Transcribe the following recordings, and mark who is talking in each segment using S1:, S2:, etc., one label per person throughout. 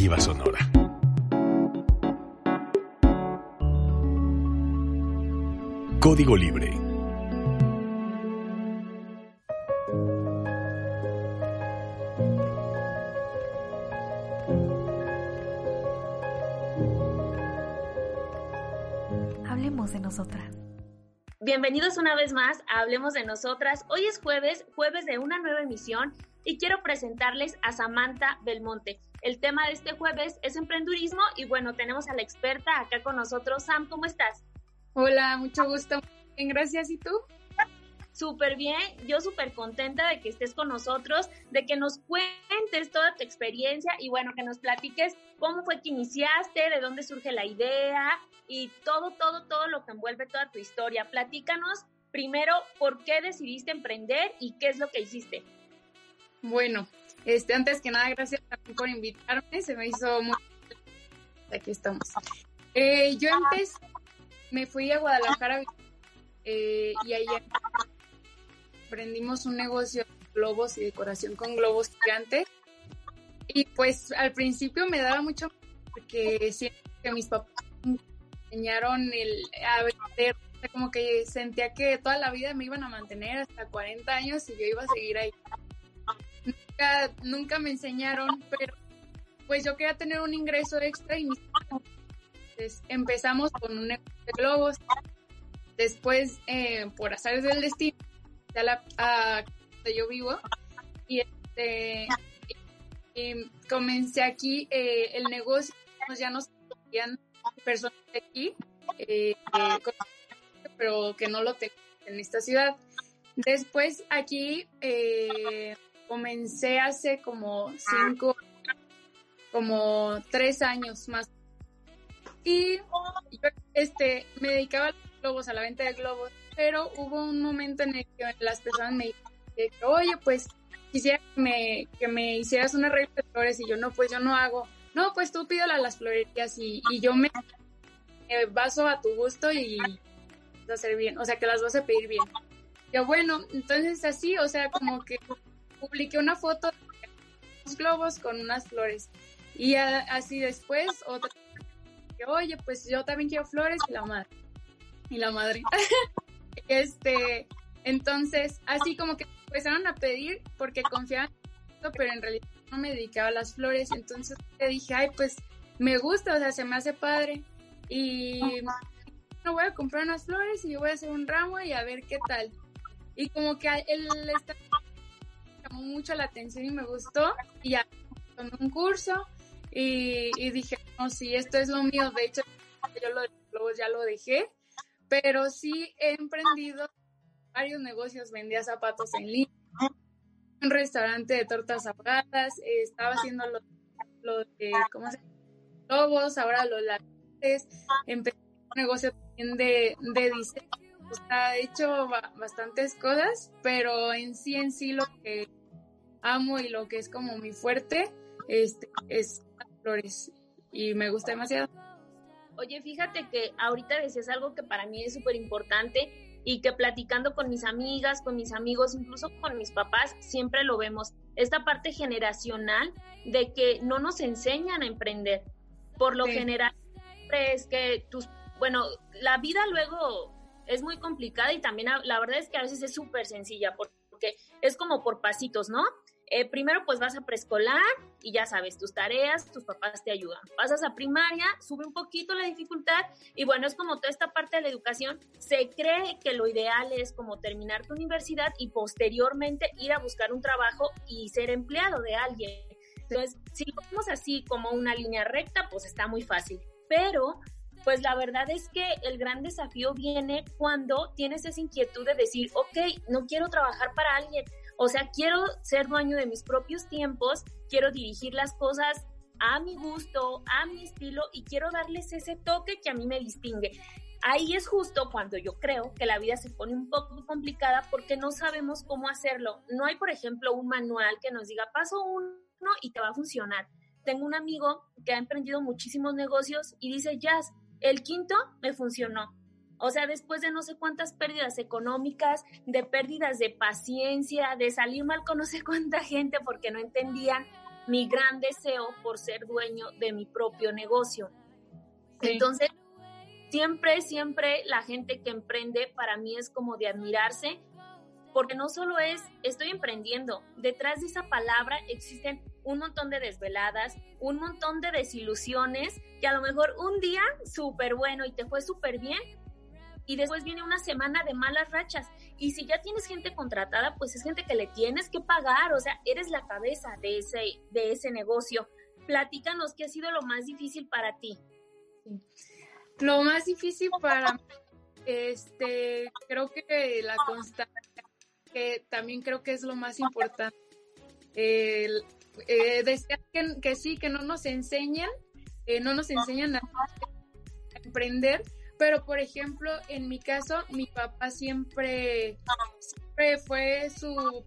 S1: Narrativa sonora. Código Libre.
S2: Hablemos de nosotras.
S3: Bienvenidos una vez más a Hablemos de Nosotras. Hoy es jueves, jueves de una nueva emisión y quiero presentarles a Samantha Belmonte. El tema de este jueves es emprendurismo y bueno, tenemos a la experta acá con nosotros. Sam, ¿cómo estás?
S4: Hola, mucho gusto. Bien, gracias. ¿Y tú?
S3: Súper bien, yo súper contenta de que estés con nosotros, de que nos cuentes toda tu experiencia y bueno, que nos platiques cómo fue que iniciaste, de dónde surge la idea y todo, todo, todo lo que envuelve toda tu historia. Platícanos primero por qué decidiste emprender y qué es lo que hiciste.
S4: Bueno, este, antes que nada, gracias por invitarme, se me hizo muy... Aquí estamos. Eh, yo empecé, me fui a Guadalajara eh, y ahí aprendimos un negocio de globos y decoración con globos gigantes. Y pues al principio me daba mucho porque siento que mis papás me enseñaron el, a vender, como que sentía que toda la vida me iban a mantener hasta 40 años y yo iba a seguir ahí. Nunca, me enseñaron, pero pues yo quería tener un ingreso extra y mis entonces, empezamos con un negocio de globos. Después, eh, por azares del destino, ya la a donde yo vivo y este comencé aquí eh, el negocio ya nos conocían personas de aquí eh, pero que no lo tengo en esta ciudad después aquí eh, comencé hace como cinco como tres años más y yo este me dedicaba a los globos a la venta de globos pero hubo un momento en el que las personas me dijeron, oye, pues quisiera que me, que me hicieras una regla de flores y yo no, pues yo no hago. No, pues tú pídala a las florerías y, y yo me, me baso a tu gusto y vas a hacer bien, o sea, que las vas a pedir bien. Yo, bueno, entonces así, o sea, como que publiqué una foto de unos globos con unas flores. Y a, así después, otra, que, oye, pues yo también quiero flores y la madre. Y la madre. Este, entonces, así como que empezaron a pedir porque confiaban en esto, pero en realidad no me dedicaba a las flores. Entonces le dije, ay, pues me gusta, o sea, se me hace padre. Y no voy a comprar unas flores y voy a hacer un ramo y a ver qué tal. Y como que él está llamó mucho la atención y me gustó. Y ya tomé un curso y, dije, no, si esto es lo mío. De hecho, yo lo, ya lo dejé pero sí he emprendido varios negocios, vendía zapatos en línea, un restaurante de tortas ahogadas, eh, estaba haciendo los lo de, ¿cómo se llama? Lobos, ahora los lates, empecé un negocio también de, de diseño, o he hecho bastantes cosas, pero en sí, en sí lo que amo y lo que es como mi fuerte este, es flores y me gusta demasiado.
S3: Oye, fíjate que ahorita decías algo que para mí es súper importante y que platicando con mis amigas, con mis amigos, incluso con mis papás, siempre lo vemos. Esta parte generacional de que no nos enseñan a emprender. Por lo sí. general, es que tus, bueno, la vida luego es muy complicada y también la verdad es que a veces es súper sencilla porque es como por pasitos, ¿no? Eh, primero pues vas a preescolar y ya sabes, tus tareas, tus papás te ayudan. Pasas a primaria, sube un poquito la dificultad y bueno, es como toda esta parte de la educación, se cree que lo ideal es como terminar tu universidad y posteriormente ir a buscar un trabajo y ser empleado de alguien. Entonces, si lo vemos así como una línea recta, pues está muy fácil. Pero Pues la verdad es que el gran desafío viene cuando tienes esa inquietud de decir, ok, no quiero trabajar para alguien, o sea, quiero ser dueño de mis propios tiempos, quiero dirigir las cosas a mi gusto, a mi estilo y quiero darles ese toque que a mí me distingue. Ahí es justo cuando yo creo que la vida se pone un poco complicada porque no sabemos cómo hacerlo. No hay, por ejemplo, un manual que nos diga paso uno y te va a funcionar. Tengo un amigo que ha emprendido muchísimos negocios y dice, Jazz, el quinto me funcionó. O sea, después de no sé cuántas pérdidas económicas, de pérdidas de paciencia, de salir mal con no sé cuánta gente porque no entendían mi gran deseo por ser dueño de mi propio negocio. Entonces, siempre, siempre la gente que emprende para mí es como de admirarse, porque no solo es estoy emprendiendo, detrás de esa palabra existen un montón de desveladas, un montón de desilusiones, que a lo mejor un día súper bueno y te fue súper bien, y después viene una semana de malas rachas. Y si ya tienes gente contratada, pues es gente que le tienes que pagar, o sea, eres la cabeza de ese, de ese negocio. Platícanos qué ha sido lo más difícil para ti.
S4: Lo más difícil para mí, este, creo que la constancia, que también creo que es lo más importante. Eh, que, sí, que no nos enseñan, eh, no nos enseñan a, emprender, pero por ejemplo, en mi caso, mi papá siempre, siempre fue su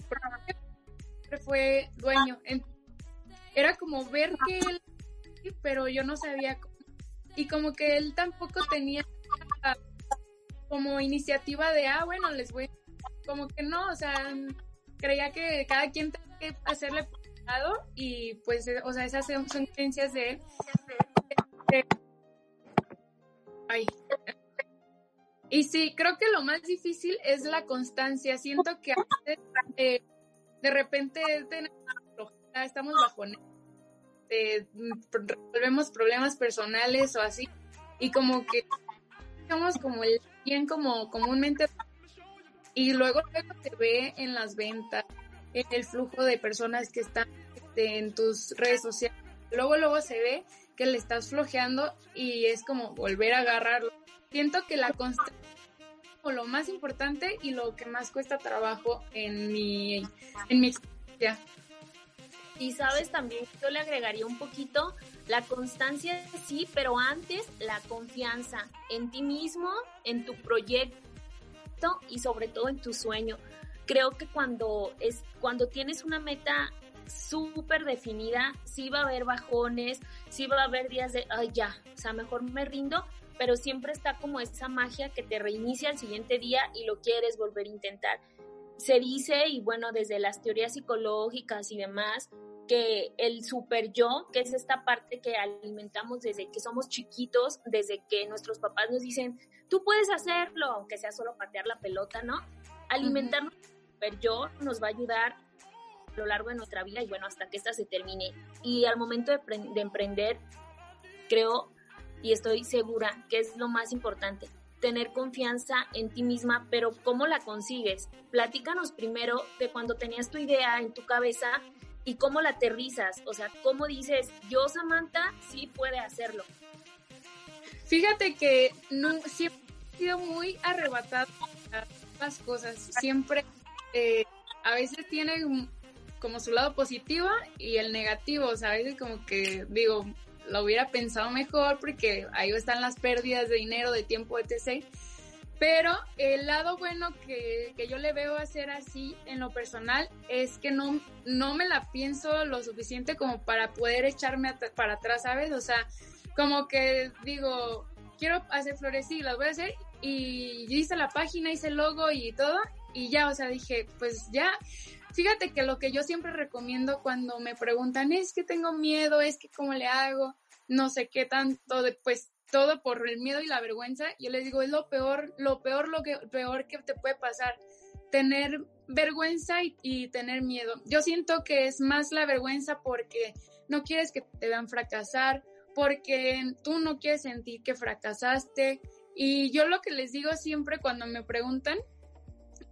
S4: siempre fue dueño. Era como ver que él, pero yo no sabía cómo y como que él tampoco tenía como iniciativa de, ah, bueno, les voy, como que no, o sea, creía que cada quien tenía que hacerle lado y pues, o sea, esas son, creencias de él. Ay. Y sí, creo que lo más difícil es la constancia. Siento que a veces, eh, de repente estamos bajo este, resolvemos problemas personales o así, y como que estamos como bien como comúnmente, y luego, luego se ve en las ventas, en el flujo de personas que están este, en tus redes sociales, luego, luego se ve que le estás flojeando y es como volver a agarrarlo. Siento que la constancia es lo más importante y lo que más cuesta trabajo en mi, en mi experiencia.
S3: Y sabes también, yo le agregaría un poquito la constancia, sí, pero antes la confianza en ti mismo, en tu proyecto y sobre todo en tu sueño. Creo que cuando es cuando tienes una meta súper definida, sí va a haber bajones, sí va a haber días de, ay, ya, o sea, mejor me rindo, pero siempre está como esa magia que te reinicia el siguiente día y lo quieres volver a intentar. Se dice, y bueno, desde las teorías psicológicas y demás, que el super yo, que es esta parte que alimentamos desde que somos chiquitos, desde que nuestros papás nos dicen, tú puedes hacerlo, aunque sea solo patear la pelota, ¿no? Alimentarnos super yo nos va a ayudar lo largo de nuestra vida y bueno, hasta que esta se termine. Y al momento de, de emprender, creo y estoy segura que es lo más importante, tener confianza en ti misma, pero ¿cómo la consigues? Platícanos primero de cuando tenías tu idea en tu cabeza y cómo la aterrizas, o sea, cómo dices, yo Samantha sí puede hacerlo.
S4: Fíjate que no, siempre he sido muy arrebatada las cosas, siempre eh, a veces tiene como su lado positivo y el negativo, o sea, a veces como que digo, lo hubiera pensado mejor porque ahí están las pérdidas de dinero, de tiempo, etc. Pero el lado bueno que, yo le veo hacer así en lo personal es que no, no me la pienso lo suficiente como para poder echarme para atrás, ¿sabes? O sea, como que digo, quiero hacer flores, sí, las voy a hacer y hice la página, hice el logo y todo y ya, o sea, dije, pues ya, fíjate que lo que yo siempre recomiendo cuando me preguntan es que tengo miedo, es que cómo le hago, no sé qué tanto, de, pues todo por el miedo y la vergüenza, yo les digo, es lo peor, lo peor, lo que, peor que te puede pasar, tener vergüenza y, tener miedo. Yo siento que es más la vergüenza porque no quieres que te vean fracasar, porque tú no quieres sentir que fracasaste. Y yo lo que les digo siempre cuando me preguntan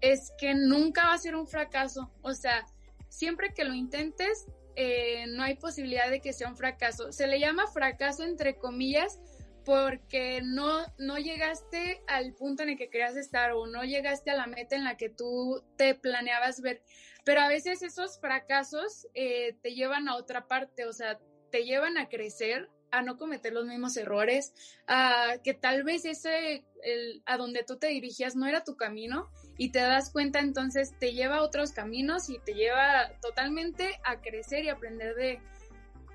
S4: es que nunca va a ser un fracaso. O sea, siempre que lo intentes, eh, no hay posibilidad de que sea un fracaso. Se le llama fracaso entre comillas porque no, no llegaste al punto en el que querías estar o no llegaste a la meta en la que tú te planeabas ver. Pero a veces esos fracasos eh, te llevan a otra parte, o sea, te llevan a crecer, a no cometer los mismos errores, a que tal vez ese, el, a donde tú te dirigías no era tu camino y te das cuenta entonces te lleva a otros caminos y te lleva totalmente a crecer y aprender de,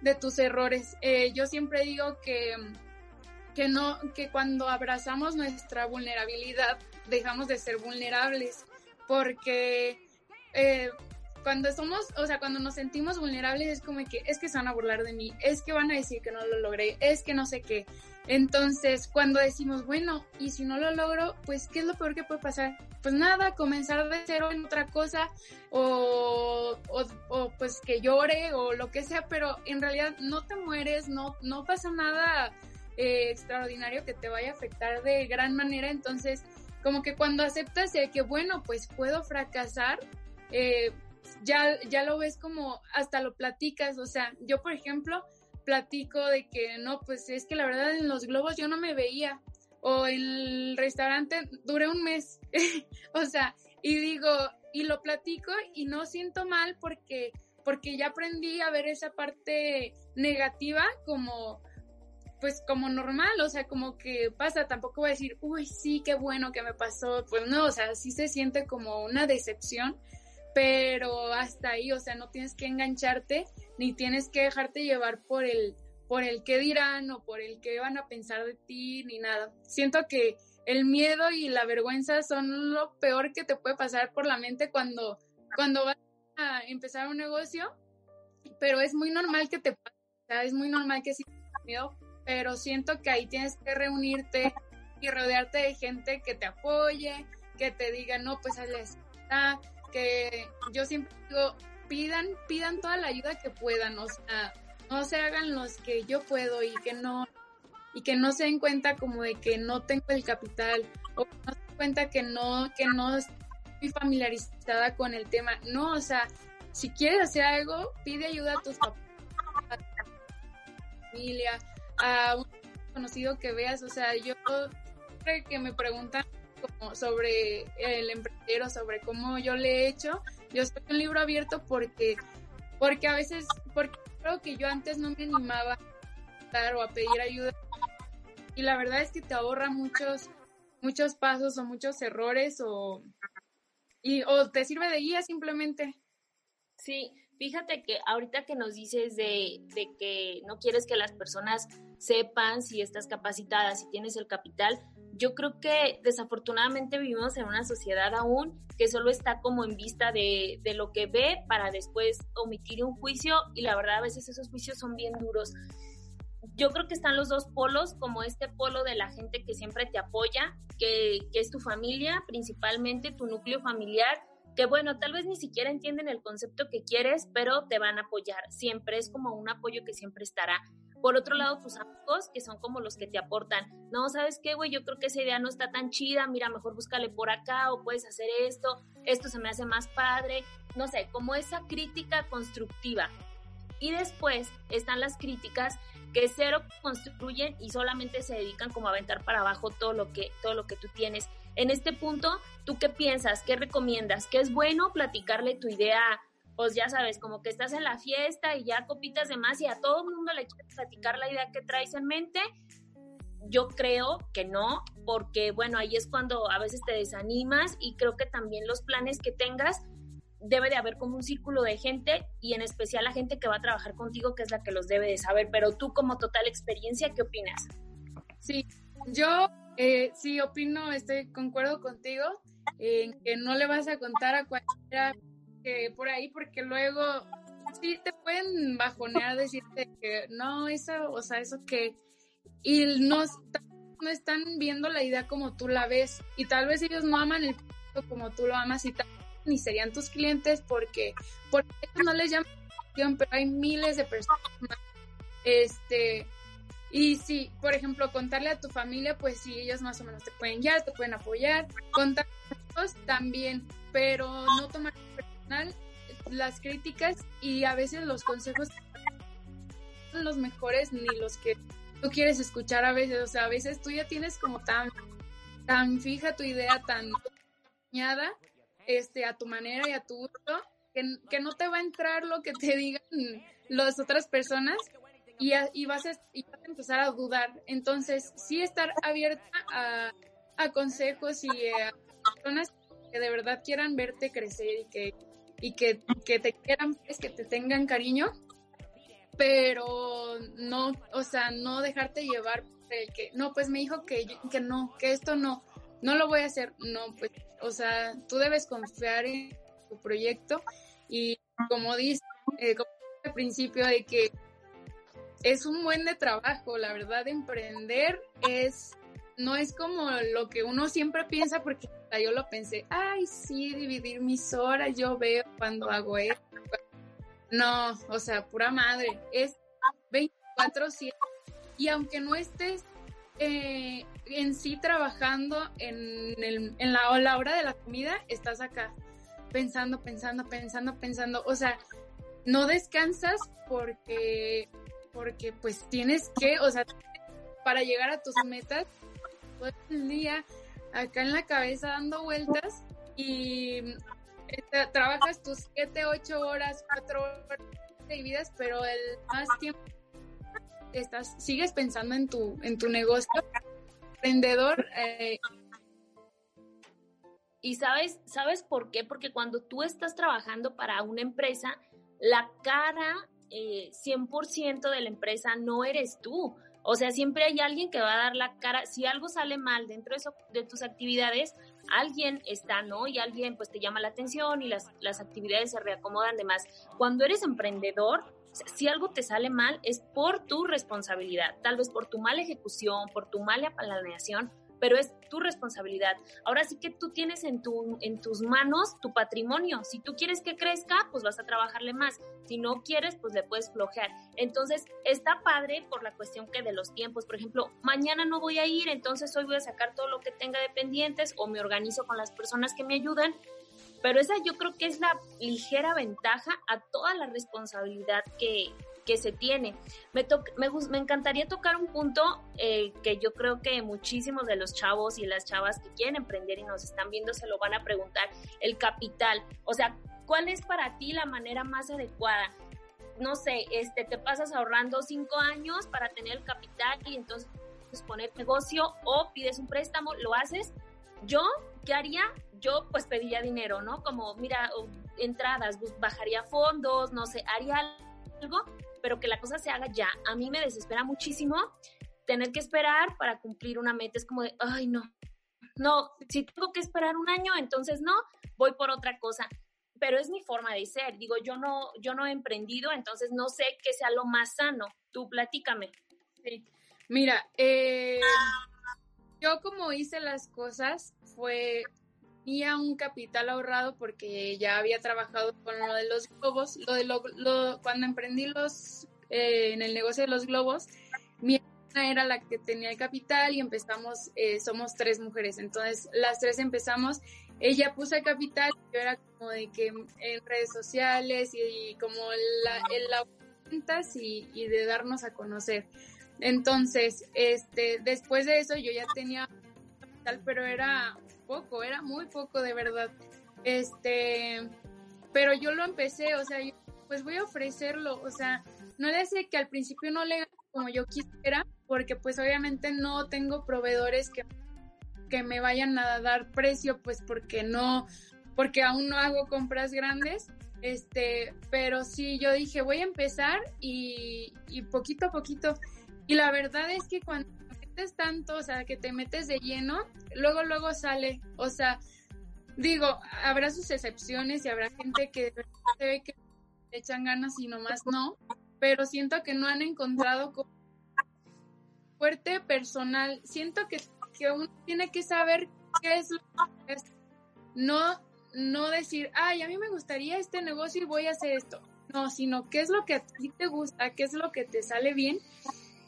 S4: de tus errores. Eh, yo siempre digo que que no, que cuando abrazamos nuestra vulnerabilidad dejamos de ser vulnerables, porque eh, cuando somos, o sea, cuando nos sentimos vulnerables es como que es que se van a burlar de mí, es que van a decir que no lo logré, es que no sé qué. Entonces, cuando decimos, bueno, y si no lo logro, pues, ¿qué es lo peor que puede pasar? Pues nada, comenzar de cero en otra cosa, o, o, pues que llore, o lo que sea, pero en realidad no te mueres, no, no pasa nada eh, extraordinario que te vaya a afectar de gran manera. Entonces, como que cuando aceptas de que, bueno, pues puedo fracasar, eh, ya, ya lo ves como hasta lo platicas. O sea, yo, por ejemplo, platico de que no, pues es que la verdad en los globos yo no me veía. O en el restaurante duré un mes. o sea, y digo, y lo platico y no siento mal porque, porque ya aprendí a ver esa parte negativa como pues como normal, o sea, como que pasa, tampoco voy a decir, uy, sí, qué bueno que me pasó, pues no, o sea, sí se siente como una decepción, pero hasta ahí, o sea, no tienes que engancharte, ni tienes que dejarte llevar por el, por el qué dirán o por el qué van a pensar de ti, ni nada. Siento que el miedo y la vergüenza son lo peor que te puede pasar por la mente cuando, cuando vas a empezar un negocio, pero es muy normal que te pase, o es muy normal que si miedo pero siento que ahí tienes que reunirte y rodearte de gente que te apoye, que te diga, no, pues está, que yo siempre digo, pidan, pidan toda la ayuda que puedan, o sea, no se hagan los que yo puedo y que no, y que no se den cuenta como de que no tengo el capital, o que no se den cuenta que no, que no estoy familiarizada con el tema, no, o sea, si quieres hacer algo, pide ayuda a tus papás, a tu familia, a un conocido que veas, o sea, yo creo que me preguntan como sobre el emprendedor, sobre cómo yo le he hecho, yo soy un libro abierto porque, porque a veces, porque creo que yo antes no me animaba a dar o a pedir ayuda y la verdad es que te ahorra muchos, muchos pasos o muchos errores o, y, o te sirve de guía simplemente.
S3: Sí, Fíjate que ahorita que nos dices de, que no quieres que las personas sepan si estás capacitada, si tienes el capital, yo creo que desafortunadamente vivimos en una sociedad aún que solo está como en vista de, de, lo que ve para después omitir un juicio y la verdad a veces esos juicios son bien duros. Yo creo que están los dos polos, como este polo de la gente que siempre te apoya, que, que es tu familia, principalmente tu núcleo familiar, que bueno, tal vez ni siquiera entienden el concepto que quieres, pero te van a apoyar. Siempre es como un apoyo que siempre estará. Por otro lado, tus amigos, que son como los que te aportan, no, ¿sabes qué, güey? Yo creo que esa idea no está tan chida, mira, mejor búscale por acá o puedes hacer esto, esto se me hace más padre, no sé, como esa crítica constructiva. Y después están las críticas que cero construyen y solamente se dedican como a aventar para abajo todo lo que, todo lo que tú tienes. En este punto, ¿tú qué piensas? ¿Qué recomiendas? ¿Qué es bueno platicarle tu idea? Pues ya sabes, como que estás en la fiesta y ya copitas de más y a todo el mundo le quieres platicar la idea que traes en mente. Yo creo que no, porque bueno, ahí es cuando a veces te desanimas y creo que también los planes que tengas debe de haber como un círculo de gente y en especial la gente que va a trabajar contigo, que es la que los debe de saber. Pero tú como total experiencia, ¿qué opinas?
S4: Sí, yo eh, sí, opino, estoy concuerdo contigo en que no le vas a contar a cualquiera que por ahí, porque luego sí te pueden bajonear, decirte que no, eso, o sea, eso que. Y no, no están viendo la idea como tú la ves. Y tal vez ellos no aman el producto como tú lo amas y tal, ni serían tus clientes porque, porque no les llama atención, pero hay miles de personas Este, y si, por ejemplo, contarle a tu familia, pues sí, ellos más o menos te pueden guiar, te pueden apoyar. Contar también, pero no tomar las críticas y a veces los consejos son los mejores ni los que tú quieres escuchar a veces, o sea, a veces tú ya tienes como tan, tan fija tu idea, tan este, a tu manera y a tu gusto, que, que no te va a entrar lo que te digan las otras personas y, y, vas a, y vas a empezar a dudar. Entonces, sí estar abierta a, a consejos y a personas que de verdad quieran verte crecer y que, y que, que te quieran, pues, que te tengan cariño, pero no, o sea, no dejarte llevar el que, no, pues me dijo que, que no, que esto no, no lo voy a hacer, no, pues, o sea, tú debes confiar en tu proyecto y como dice, eh, como al principio de que es un buen de trabajo, la verdad, emprender es, no es como lo que uno siempre piensa, porque yo lo pensé, ay, sí, dividir mis horas, yo veo cuando hago esto. No, o sea, pura madre, es 24-7. Y aunque no estés eh, en sí trabajando en, el, en la, la hora de la comida, estás acá pensando, pensando, pensando, pensando. O sea, no descansas porque, porque pues tienes que, o sea, para llegar a tus metas, todo el día acá en la cabeza dando vueltas y este, trabajas tus 7, 8 horas, 4 horas vidas, pero el más tiempo estás, sigues pensando en tu, en tu negocio emprendedor. Eh,
S3: y sabes, ¿sabes por qué? Porque cuando tú estás trabajando para una empresa, la cara eh, 100% de la empresa no eres tú. O sea, siempre hay alguien que va a dar la cara. Si algo sale mal dentro de, eso, de tus actividades, alguien está, ¿no? Y alguien pues te llama la atención y las, las actividades se reacomodan de más. Cuando eres emprendedor, si algo te sale mal es por tu responsabilidad, tal vez por tu mala ejecución, por tu mala planeación, pero es tu responsabilidad. Ahora sí que tú tienes en, tu, en tus manos tu patrimonio. Si tú quieres que crezca, pues vas a trabajarle más. Si no quieres, pues le puedes flojear. Entonces, está padre por la cuestión que de los tiempos, por ejemplo, mañana no voy a ir, entonces hoy voy a sacar todo lo que tenga de pendientes o me organizo con las personas que me ayudan. Pero esa yo creo que es la ligera ventaja a toda la responsabilidad que, que se tiene. Me, me, me, encantaría tocar un punto eh, que yo creo que muchísimos de los chavos y las chavas que quieren emprender y nos están viendo se lo van a preguntar, el capital. O sea, ¿cuál es para ti la manera más adecuada? No sé, este, te pasas ahorrando cinco años para tener el capital y entonces poner negocio o pides un préstamo, lo haces. Yo, ¿qué haría? Yo pues pediría dinero, ¿no? Como, mira, entradas, bajaría fondos, no sé, haría algo pero que la cosa se haga ya. A mí me desespera muchísimo tener que esperar para cumplir una meta. Es como de, ay, no, no, si tengo que esperar un año, entonces no, voy por otra cosa. Pero es mi forma de ser. Digo, yo no, yo no he emprendido, entonces no sé qué sea lo más sano. Tú platícame.
S4: Sí. Mira, eh, yo como hice las cosas fue tenía un capital ahorrado porque ya había trabajado con lo de los globos. Lo de lo, cuando emprendí los eh, en el negocio de los globos, mi hermana era la que tenía el capital y empezamos, eh, somos tres mujeres, entonces las tres empezamos. Ella puso el capital, yo era como de que en redes sociales y, como la, la ventas y, y de darnos a conocer. Entonces, este, después de eso yo ya tenía capital, pero era poco, era muy poco de verdad. Este, pero yo lo empecé, o sea, pues voy a ofrecerlo, o sea, no le hace que al principio no le como yo quisiera, porque pues obviamente no tengo proveedores que, que me vayan a dar precio, pues porque no, porque aún no hago compras grandes, este, pero sí, yo dije, voy a empezar y, y poquito a poquito. Y la verdad es que cuando tanto, o sea, que te metes de lleno, luego, luego sale. O sea, digo, habrá sus excepciones y habrá gente que se ve que le echan ganas y nomás no, pero siento que no han encontrado fuerte personal. Siento que, que uno tiene que saber qué es lo que es. No, no decir, ay, a mí me gustaría este negocio y voy a hacer esto. No, sino qué es lo que a ti te gusta, qué es lo que te sale bien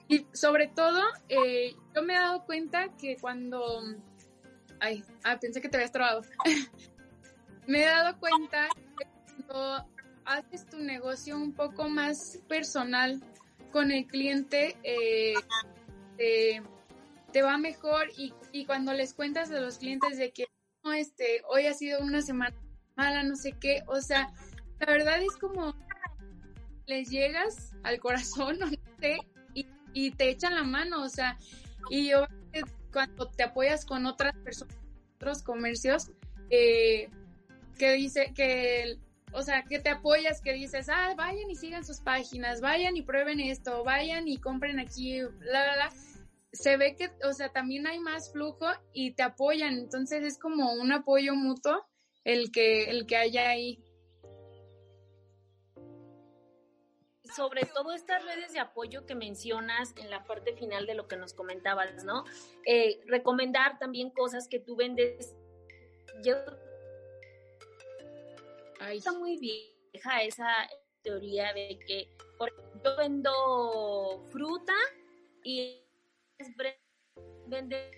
S4: y sobre todo, eh, yo me he dado cuenta que cuando... Ay, ah, pensé que te habías trabado. me he dado cuenta que cuando haces tu negocio un poco más personal con el cliente, eh, te, va mejor y, y, cuando les cuentas a los clientes de que no, este, hoy ha sido una semana mala, no sé qué, o sea, la verdad es como les llegas al corazón, no sé, y, te echan la mano, o sea, y yo cuando te apoyas con otras personas, otros comercios, eh, que dice que, o sea, que te apoyas, que dices, ah, vayan y sigan sus páginas, vayan y prueben esto, vayan y compren aquí, la, la, la. Se ve que, o sea, también hay más flujo y te apoyan, entonces es como un apoyo mutuo el que, el que haya ahí.
S3: Sobre todo estas redes de apoyo que mencionas en la parte final de lo que nos comentabas, ¿no? Eh, recomendar también cosas que tú vendes. Yo está muy vieja esa teoría de que por yo vendo fruta y vende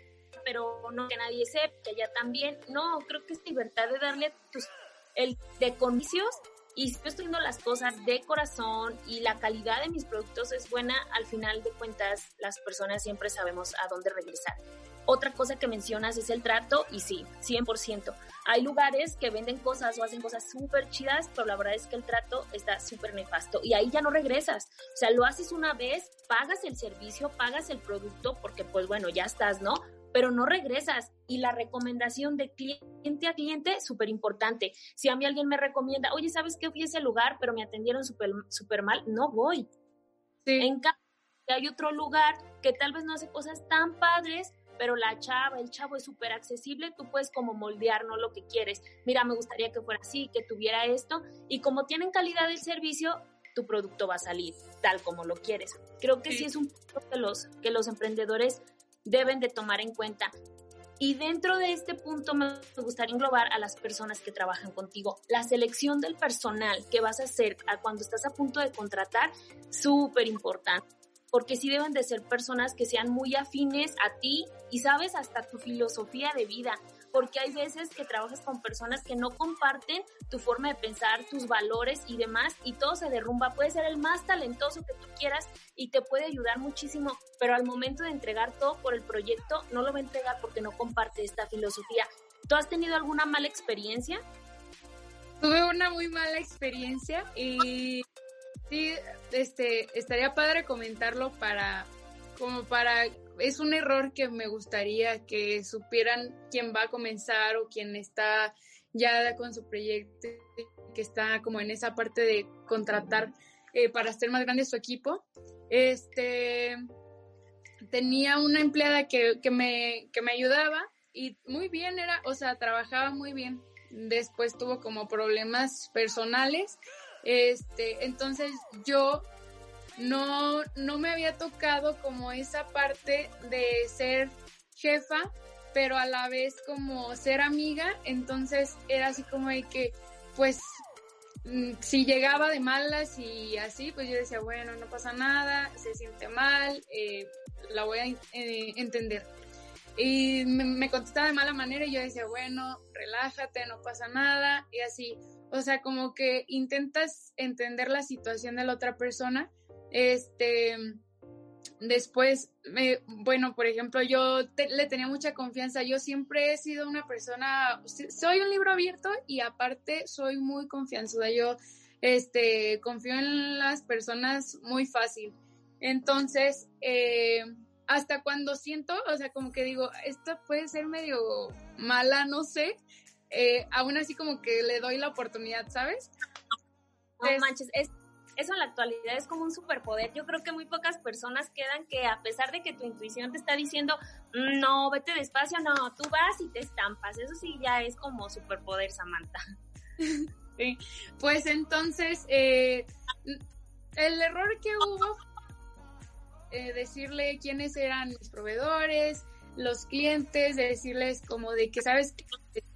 S3: pero no que nadie sepa, que ya también, no, creo que es libertad de darle tus, el de condiciones y estoy haciendo las cosas de corazón y la calidad de mis productos es buena, al final de cuentas las personas siempre sabemos a dónde regresar. Otra cosa que mencionas es el trato y sí, 100%. Hay lugares que venden cosas o hacen cosas súper chidas, pero la verdad es que el trato está súper nefasto y ahí ya no regresas. O sea, lo haces una vez, pagas el servicio, pagas el producto porque pues bueno, ya estás, ¿no? Pero no regresas. Y la recomendación de cliente a cliente, súper importante. Si a mí alguien me recomienda, oye, ¿sabes qué? Fui a ese lugar, pero me atendieron súper super mal, no voy. En cambio, hay otro lugar que tal vez no hace cosas tan padres, pero la chava, el chavo es súper accesible, tú puedes como moldear, ¿no? Lo que quieres. Mira, me gustaría que fuera así, que tuviera esto. Y como tienen calidad del servicio, tu producto va a salir tal como lo quieres. Creo que sí, sí es un punto que los, que los emprendedores deben de tomar en cuenta. Y dentro de este punto me gustaría englobar a las personas que trabajan contigo. La selección del personal que vas a hacer cuando estás a punto de contratar, súper importante porque sí deben de ser personas que sean muy afines a ti y sabes hasta tu filosofía de vida porque hay veces que trabajas con personas que no comparten tu forma de pensar, tus valores y demás, y todo se derrumba. Puede ser el más talentoso que tú quieras y te puede ayudar muchísimo, pero al momento de entregar todo por el proyecto, no lo va a entregar porque no comparte esta filosofía. ¿Tú has tenido alguna mala experiencia?
S4: Tuve una muy mala experiencia y sí, este, estaría padre comentarlo para, como para es un error que me gustaría que supieran quién va a comenzar o quién está ya con su proyecto, que está como en esa parte de contratar eh, para hacer más grande su equipo. Este, tenía una empleada que, que, me, que me ayudaba y muy bien era, o sea, trabajaba muy bien. Después tuvo como problemas personales. Este, entonces yo no, no me había tocado como esa parte de ser jefa, pero a la vez como ser amiga, entonces era así como de que, pues, mm, si llegaba de malas y así, pues yo decía, bueno, no pasa nada, se siente mal, eh, la voy a eh, entender. Y me, me, contestaba de mala manera y yo decía, bueno, relájate, no pasa nada, y así. O sea, como que intentas entender la situación de la otra persona este, después, bueno, por ejemplo, yo le tenía mucha confianza. Yo siempre he sido una persona, soy un libro abierto y aparte soy muy confianzuda. Yo, este, confío en las personas muy fácil. Entonces, eh, hasta cuando siento, o sea, como que digo, esto puede ser medio mala, no sé, eh, aún así como que le doy la oportunidad, ¿sabes?
S3: No manches, es eso en la actualidad es como un superpoder. Yo creo que muy pocas personas quedan que a pesar de que tu intuición te está diciendo, mm, no, vete despacio, no, tú vas y te estampas. Eso sí ya es como superpoder, Samantha.
S4: Pues entonces, eh, el error que hubo, eh, decirle quiénes eran mis proveedores, los clientes, decirles como de que, sabes,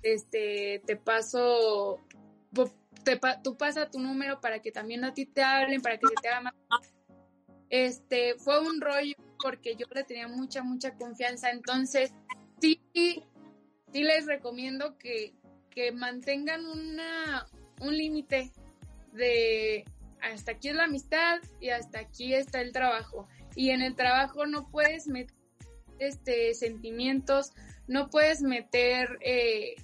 S4: este, te paso tú pasa tu número para que también a ti te hablen, para que se te haga más. Este, fue un rollo porque yo le tenía mucha, mucha confianza. Entonces, sí, sí les recomiendo que, que mantengan una, un límite de hasta aquí es la amistad y hasta aquí está el trabajo. y en el trabajo no puedes meter este, sentimientos, no puedes meter, eh,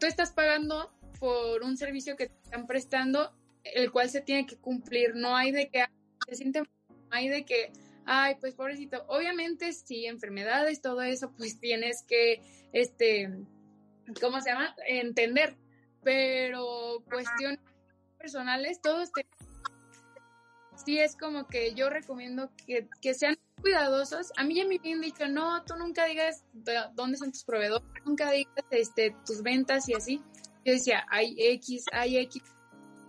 S4: tú estás pagando por un servicio que te están prestando, el cual se tiene que cumplir, no hay de que se siente, no hay de que, ay, pues pobrecito, obviamente si enfermedades, todo eso, pues tienes que, este, ¿cómo se llama? Entender, pero cuestiones personales, todos te... Sí, es como que yo recomiendo que, que sean cuidadosos. A mí ya me habían dicho, no, tú nunca digas dónde son tus proveedores, nunca digas este, tus ventas y así. Yo decía, hay X, hay X,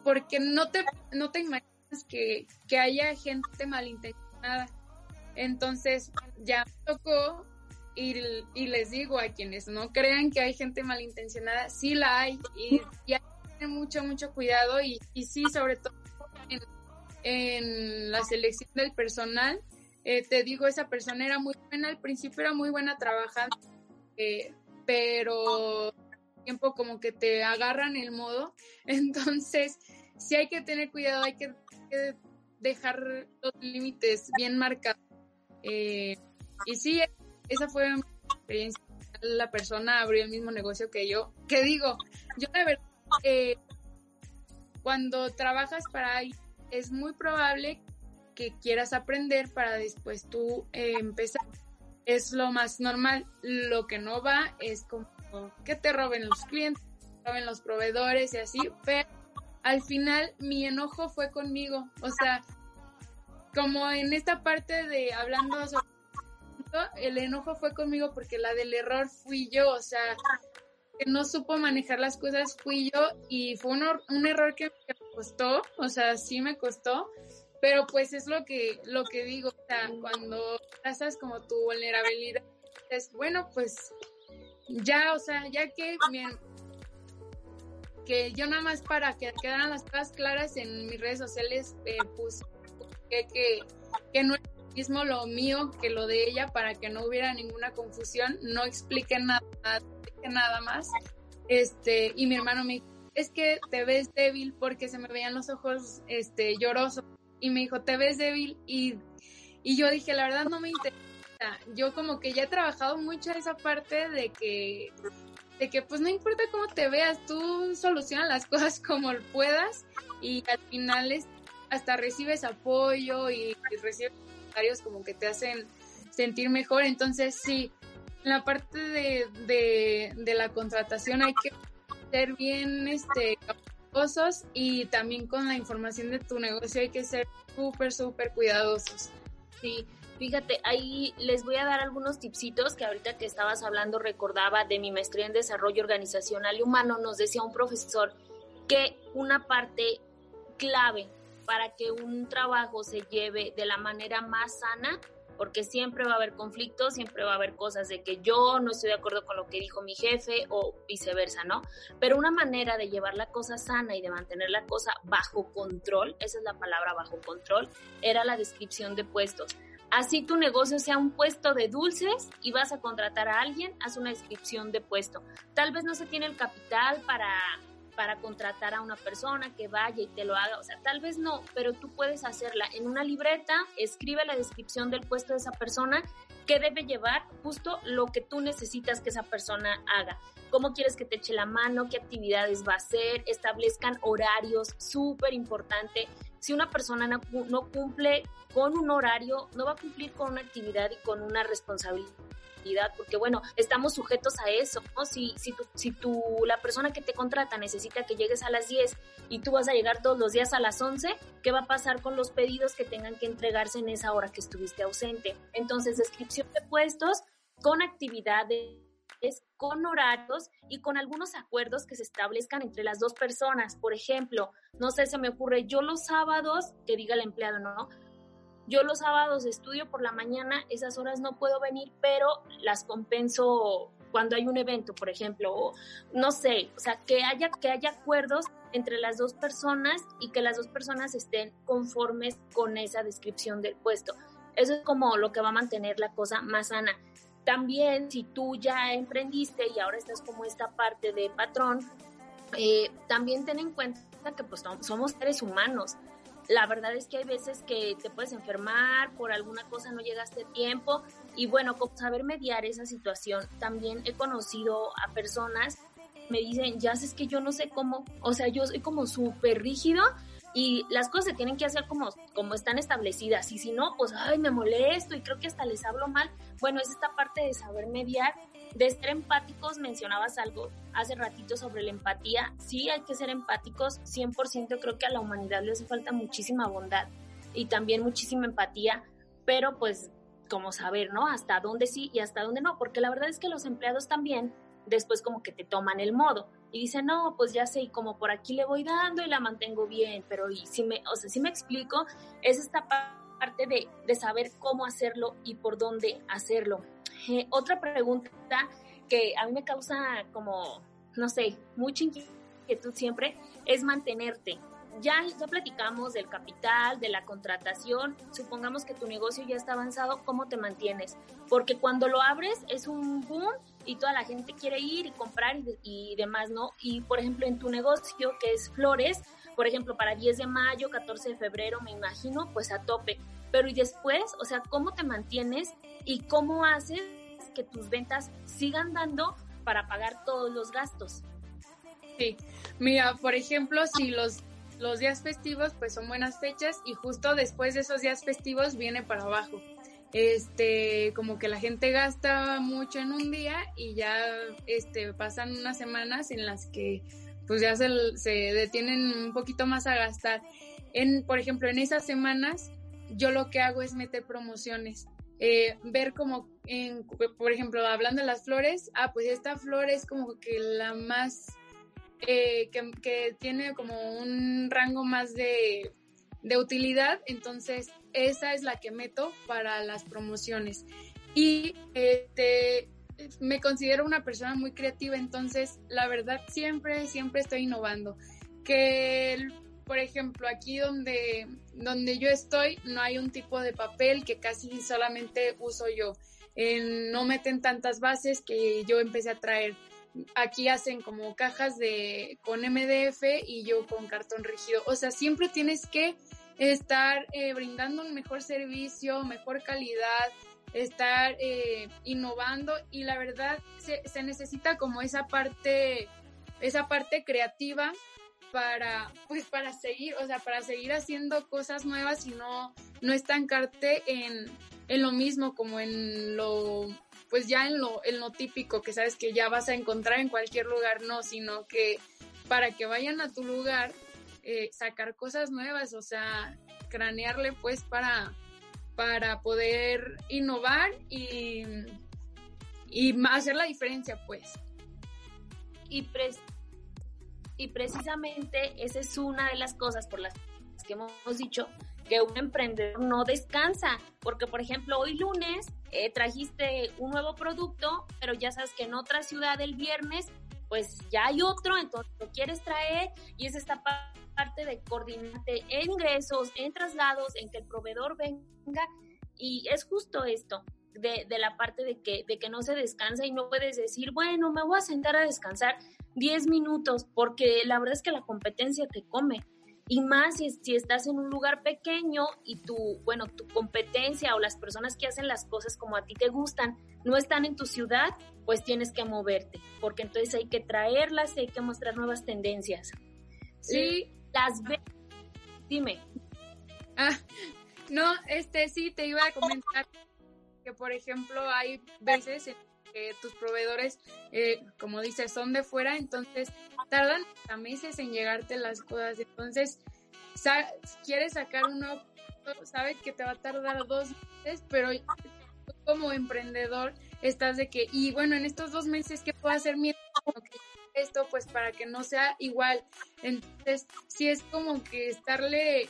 S4: porque no te, no te imaginas que, que haya gente malintencionada. Entonces, ya me tocó y, y, les digo a quienes no crean que hay gente malintencionada, sí la hay y, y hay que tener mucho, mucho cuidado y, y sí, sobre todo en, en la selección del personal, eh, te digo, esa persona era muy buena, al principio era muy buena trabajando, eh, pero tiempo como que te agarran el modo, entonces sí hay que tener cuidado, hay que, dejar los límites bien marcados. Eh, y sí, esa fue mi experiencia. La persona abrió el mismo negocio que yo. Que digo, yo de verdad, cuando trabajas para alguien, es muy probable que quieras aprender para después tú eh, empezar. Es lo más normal. Lo que no va es como que te roben los clientes, te roben los proveedores y así, pero al final mi enojo fue conmigo. O sea, como en esta parte de hablando sobre el enojo fue conmigo porque la del error fui yo, o sea, que no supo manejar las cosas fui yo y fue un, un error que me costó, o sea, sí me costó, pero pues es lo que, lo que digo, o sea, cuando pasas como tu vulnerabilidad, es bueno, pues ya, o sea, ya que que yo nada más para que quedaran las cosas claras en mis redes sociales eh, puse que, que, que no es mismo lo mío que lo de ella para que no hubiera ninguna confusión, no explique nada, nada más. Este, y mi hermano me dijo, es que te ves débil porque se me veían los ojos este llorosos y me dijo, te ves débil y, y yo dije, la verdad no me interesa. Yo como que ya he trabajado mucho esa parte de que, de que pues no importa cómo te veas, tú solucionas las cosas como puedas y al final es, hasta recibes apoyo y, recibes comentarios como que te hacen sentir mejor. Entonces sí, en la parte de, de, la contratación hay que ser bien este y también con la información de tu negocio hay que ser súper, súper cuidadosos.
S3: Sí, fíjate, ahí les voy a dar algunos tipsitos que ahorita que estabas hablando recordaba de mi maestría en desarrollo organizacional y humano, nos decía un profesor que una parte clave para que un trabajo se lleve de la manera más sana porque siempre va a haber conflictos, siempre va a haber cosas de que yo no estoy de acuerdo con lo que dijo mi jefe o viceversa, ¿no? Pero una manera de llevar la cosa sana y de mantener la cosa bajo control, esa es la palabra bajo control, era la descripción de puestos. Así tu negocio sea un puesto de dulces y vas a contratar a alguien, haz una descripción de puesto. Tal vez no se tiene el capital para para contratar a una persona que vaya y te lo haga. O sea, tal vez no, pero tú puedes hacerla en una libreta, escribe la descripción del puesto de esa persona, que debe llevar justo lo que tú necesitas que esa persona haga. Cómo quieres que te eche la mano, qué actividades va a hacer, establezcan horarios, súper importante. Si una persona no, no cumple con un horario, no va a cumplir con una actividad y con una responsabilidad porque bueno, estamos sujetos a eso, ¿no? Si, si, tú, si tú, la persona que te contrata necesita que llegues a las 10 y tú vas a llegar todos los días a las 11, ¿qué va a pasar con los pedidos que tengan que entregarse en esa hora que estuviste ausente? Entonces, descripción de puestos con actividades con horarios y con algunos acuerdos que se establezcan entre las dos personas. Por ejemplo, no sé, se me ocurre, yo los sábados, que diga el empleado, ¿no? Yo los sábados estudio por la mañana, esas horas no puedo venir, pero las compenso cuando hay un evento, por ejemplo, no sé, o sea, que haya, que haya acuerdos entre las dos personas y que las dos personas estén conformes con esa descripción del puesto. Eso es como lo que va a mantener la cosa más sana. También, si tú ya emprendiste y ahora estás como esta parte de patrón, eh, también ten en cuenta que pues somos seres humanos. La verdad es que hay veces que te puedes enfermar, por alguna cosa no llegaste a tiempo y bueno, saber mediar esa situación, también he conocido a personas me dicen, ya sé que yo no sé cómo, o sea, yo soy como súper rígido y las cosas se tienen que hacer como, como están establecidas. Y si no, pues, ay, me molesto y creo que hasta les hablo mal. Bueno, es esta parte de saber mediar, de ser empáticos, mencionabas algo hace ratito sobre la empatía, sí hay que ser empáticos, 100% creo que a la humanidad le hace falta muchísima bondad y también muchísima empatía, pero pues como saber, ¿no? Hasta dónde sí y hasta dónde no, porque la verdad es que los empleados también después como que te toman el modo y dicen, no, pues ya sé, y como por aquí le voy dando y la mantengo bien, pero y si me, o sea, si me explico, es esta parte de, de saber cómo hacerlo y por dónde hacerlo. Eh, otra pregunta que a mí me causa como, no sé, mucha inquietud siempre, es mantenerte. Ya, ya platicamos del capital, de la contratación, supongamos que tu negocio ya está avanzado, ¿cómo te mantienes? Porque cuando lo abres es un boom y toda la gente quiere ir y comprar y, demás, ¿no? Y por ejemplo, en tu negocio que es flores, por ejemplo, para 10 de mayo, 14 de febrero, me imagino, pues a tope. Pero y después, o sea, ¿cómo te mantienes y cómo haces que tus ventas sigan dando para pagar todos los gastos?
S4: Sí, mira, por ejemplo, si los, los días festivos pues son buenas fechas y justo después de esos días festivos viene para abajo este, como que la gente gasta mucho en un día y ya, este, pasan unas semanas en las que, pues ya se, se detienen un poquito más a gastar. En, por ejemplo, en esas semanas, yo lo que hago es meter promociones. Eh, ver como, en, por ejemplo, hablando de las flores, ah, pues esta flor es como que la más, eh, que, que tiene como un rango más de de utilidad, entonces esa es la que meto para las promociones. Y este, me considero una persona muy creativa, entonces la verdad siempre, siempre estoy innovando. Que, por ejemplo, aquí donde, donde yo estoy no hay un tipo de papel que casi solamente uso yo. no meten tantas bases que yo empecé a traer. Aquí hacen como cajas de con MDF y yo con cartón rígido. O sea, siempre tienes que estar eh, brindando un mejor servicio, mejor calidad, estar eh, innovando y la verdad se, se, necesita como esa parte, esa parte creativa para, pues para seguir, o sea, para seguir haciendo cosas nuevas y no, no estancarte en, en lo mismo como en lo, pues ya en lo, en lo típico que sabes que ya vas a encontrar en cualquier lugar, no, sino que para que vayan a tu lugar eh, sacar cosas nuevas, o sea, cranearle pues para, para poder innovar y, y hacer la diferencia pues.
S3: Y, y precisamente esa es una de las cosas por las que hemos dicho que un emprendedor no descansa, porque por ejemplo hoy lunes eh, trajiste un nuevo producto, pero ya sabes que en otra ciudad el viernes pues ya hay otro, entonces lo quieres traer y es esta parte de coordinarte en ingresos, en traslados, en que el proveedor venga y es justo esto. De, de, la parte de que, de que no se descansa y no puedes decir, bueno, me voy a sentar a descansar 10 minutos, porque la verdad es que la competencia te come. Y más si, si estás en un lugar pequeño y tu, bueno, tu competencia o las personas que hacen las cosas como a ti te gustan no están en tu ciudad, pues tienes que moverte, porque entonces hay que traerlas, hay que mostrar nuevas tendencias. Sí, las ve dime.
S4: Ah, no, este sí te iba a comentar que por ejemplo hay veces en que tus proveedores, eh, como dices, son de fuera, entonces tardan a meses en llegarte las cosas. Entonces, quieres sacar uno, sabes que te va a tardar dos meses, pero como emprendedor estás de que, y bueno, en estos dos meses, ¿qué puedo hacer mi esto? Pues para que no sea igual. Entonces, sí es como que estarle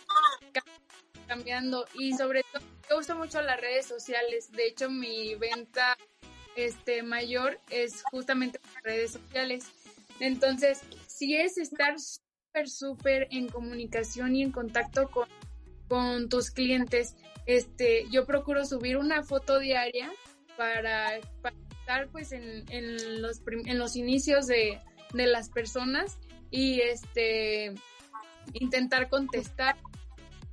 S4: cambiando y sobre todo, me gusta mucho las redes sociales. De hecho, mi venta este mayor es justamente las redes sociales. Entonces, sí es estar súper, súper en comunicación y en contacto con, con tus clientes. Este, yo procuro subir una foto diaria para, estar pues en, en, los, en los inicios de, de las personas y este intentar contestar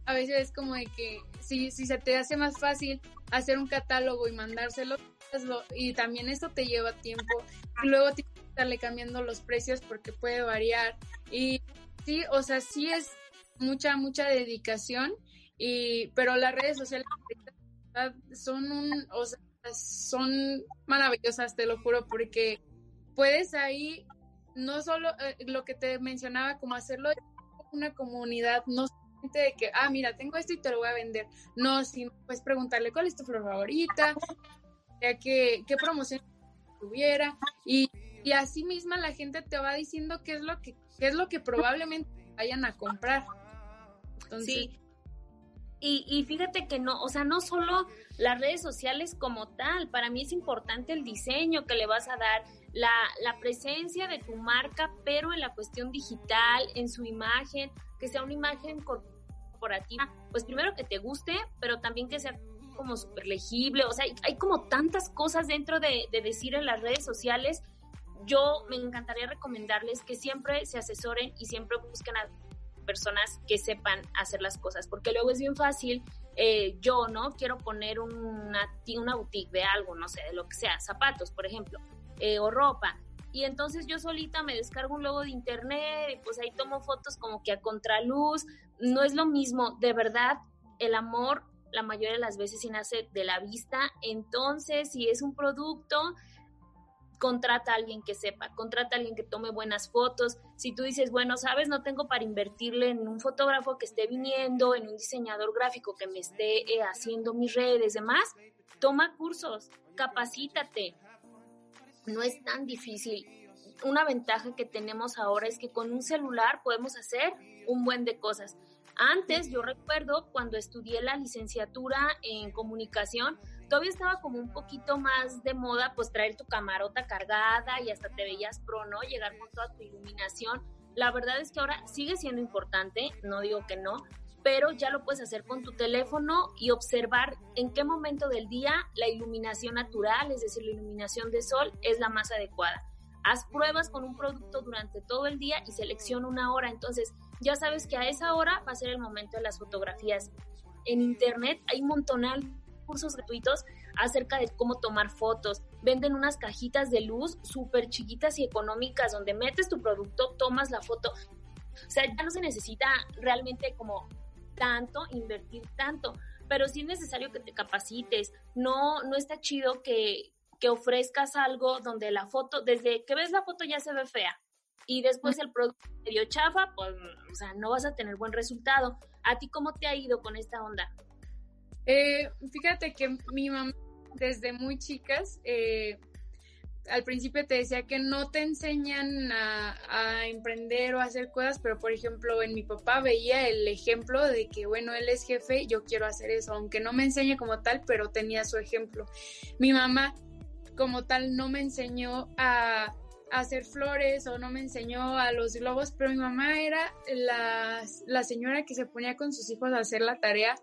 S4: a veces es como de que si, si se te hace más fácil hacer un catálogo y mandárselo, y también esto te lleva tiempo. Y luego tienes que estarle cambiando los precios porque puede variar. Y sí, o sea, sí es mucha, mucha dedicación, y, pero las redes sociales son un, son maravillosas, te lo juro, porque puedes ahí no solo eh, lo que te mencionaba, como hacerlo una comunidad, no solamente de que, ah, mira, tengo esto y te lo voy a vender. No, sino pues preguntarle cuál es tu flor favorita, ya que, qué promoción tuviera, y, y así misma la gente te va diciendo qué es lo que, qué es lo que probablemente vayan a comprar.
S3: sí. Y, y fíjate que no, o sea, no solo las redes sociales como tal, para mí es importante el diseño que le vas a dar, la, presencia de tu marca, pero en la cuestión digital, en su imagen, que sea una imagen corporativa, pues primero que te guste, pero también que sea como súper legible, o sea, hay, como tantas cosas dentro de, de decir en las redes sociales. Yo me encantaría recomendarles que siempre se asesoren y siempre busquen a personas que sepan hacer las cosas, porque luego es bien fácil, eh, yo, ¿no? Quiero poner una, una boutique de algo, no sé, de lo que sea, zapatos, por ejemplo eh, o ropa. Y entonces yo solita me descargo un logo de internet y pues ahí tomo fotos como que a contraluz. No es lo mismo, de verdad, el amor la mayoría de las veces se nace de la vista. Entonces, si es un producto, contrata a alguien que sepa, contrata a alguien que tome buenas fotos. Si tú dices, bueno, sabes, no tengo para invertirle en un fotógrafo que esté viniendo, en un diseñador gráfico que me esté eh, haciendo mis redes, demás, toma cursos, capacítate, no es tan difícil. Una ventaja que tenemos ahora es que con un celular podemos hacer un buen de cosas. Antes, yo recuerdo cuando estudié la licenciatura en comunicación, todavía estaba como un poquito más de moda, pues traer tu camarota cargada y hasta te veías pro, ¿no? Llegar con toda tu iluminación. La verdad es que ahora sigue siendo importante, no digo que no, pero ya lo puedes hacer con tu teléfono y observar en qué momento del día la iluminación natural, es decir, la iluminación de sol, es la más adecuada. Haz pruebas con un producto durante todo el día y selecciona una hora. Entonces, ya sabes que a esa hora va a ser el momento de las fotografías. En internet hay un montonal cursos gratuitos acerca de cómo tomar fotos. Venden unas cajitas de luz súper chiquitas y económicas donde metes tu producto, tomas la foto. O sea, ya no se necesita realmente como tanto, invertir tanto, pero sí es necesario que te capacites. No, no está chido que, que ofrezcas algo donde la foto, desde que ves la foto ya se ve fea y después el producto medio chafa, pues, o sea, no vas a tener buen resultado. ¿A ti cómo te ha ido con esta onda?
S4: Eh, fíjate que mi mamá, desde muy chicas, eh, al principio te decía que no te enseñan a, emprender o a hacer cosas, pero por ejemplo en mi papá veía el ejemplo de que bueno, él es jefe, yo quiero hacer eso, aunque no me enseñe como tal, pero tenía su ejemplo. Mi mamá como tal no me enseñó a, hacer flores o no me enseñó a los globos, pero mi mamá era la, la señora que se ponía con sus hijos a hacer la tarea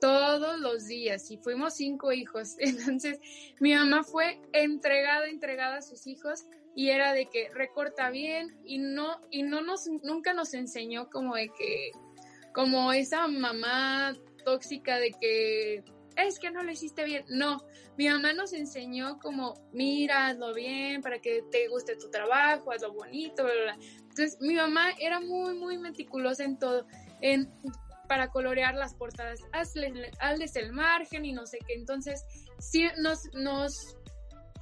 S4: todos los días y fuimos cinco hijos. Entonces mi mamá fue entregada, entregada a sus hijos y era de que recorta bien y no, y no nos, nunca nos enseñó como de que, como esa mamá tóxica de que es que no lo hiciste bien. No, mi mamá nos enseñó como, mira, hazlo bien para que te guste tu trabajo, hazlo bonito, bla, bla. Entonces, mi mamá era muy, muy meticulosa en todo. En para colorear las portadas, hazles, el margen y no sé qué. Entonces, sí nos, nos,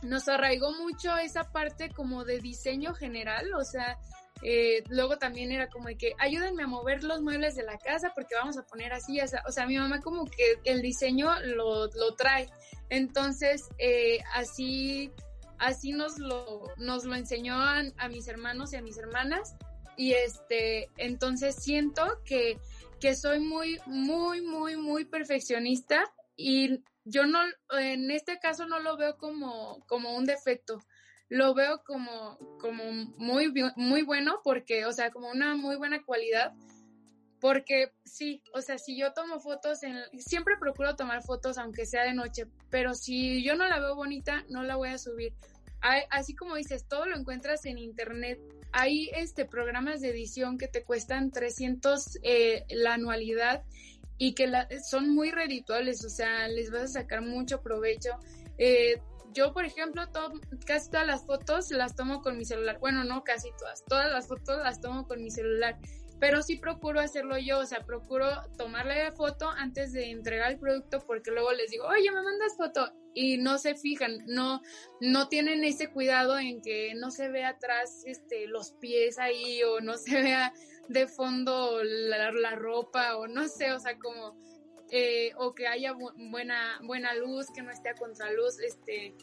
S4: nos arraigó mucho esa parte como de diseño general, o sea, eh, luego también era como de que ayúdenme a mover los muebles de la casa porque vamos a poner así, o sea, mi mamá como que el diseño lo, lo trae. Entonces, eh, así, así nos lo, nos lo enseñó a, a, mis hermanos y a mis hermanas. Y este, entonces siento que que soy muy, muy, muy, muy perfeccionista y yo no, en este caso no lo veo como, como un defecto, lo veo como, como muy, muy bueno porque, o sea, como una muy buena cualidad, porque sí, o sea, si yo tomo fotos, en, siempre procuro tomar fotos aunque sea de noche, pero si yo no la veo bonita, no la voy a subir. así como dices, todo lo encuentras en internet hay este, programas de edición que te cuestan 300 eh, la anualidad y que son muy redituables, o sea, les vas a sacar mucho provecho. Eh, yo, por ejemplo, casi todas las fotos las tomo con mi celular. Bueno, no casi todas, todas las fotos las tomo con mi celular pero sí procuro hacerlo yo, o sea, procuro tomarle foto antes de entregar el producto porque luego les digo, oye, me mandas foto y no se fijan, no, no tienen ese cuidado en que no se vea atrás este, los pies ahí o no se vea de fondo la, la ropa o no sé, o sea, como, eh, o que haya buena, buena luz, que no esté a contraluz, este,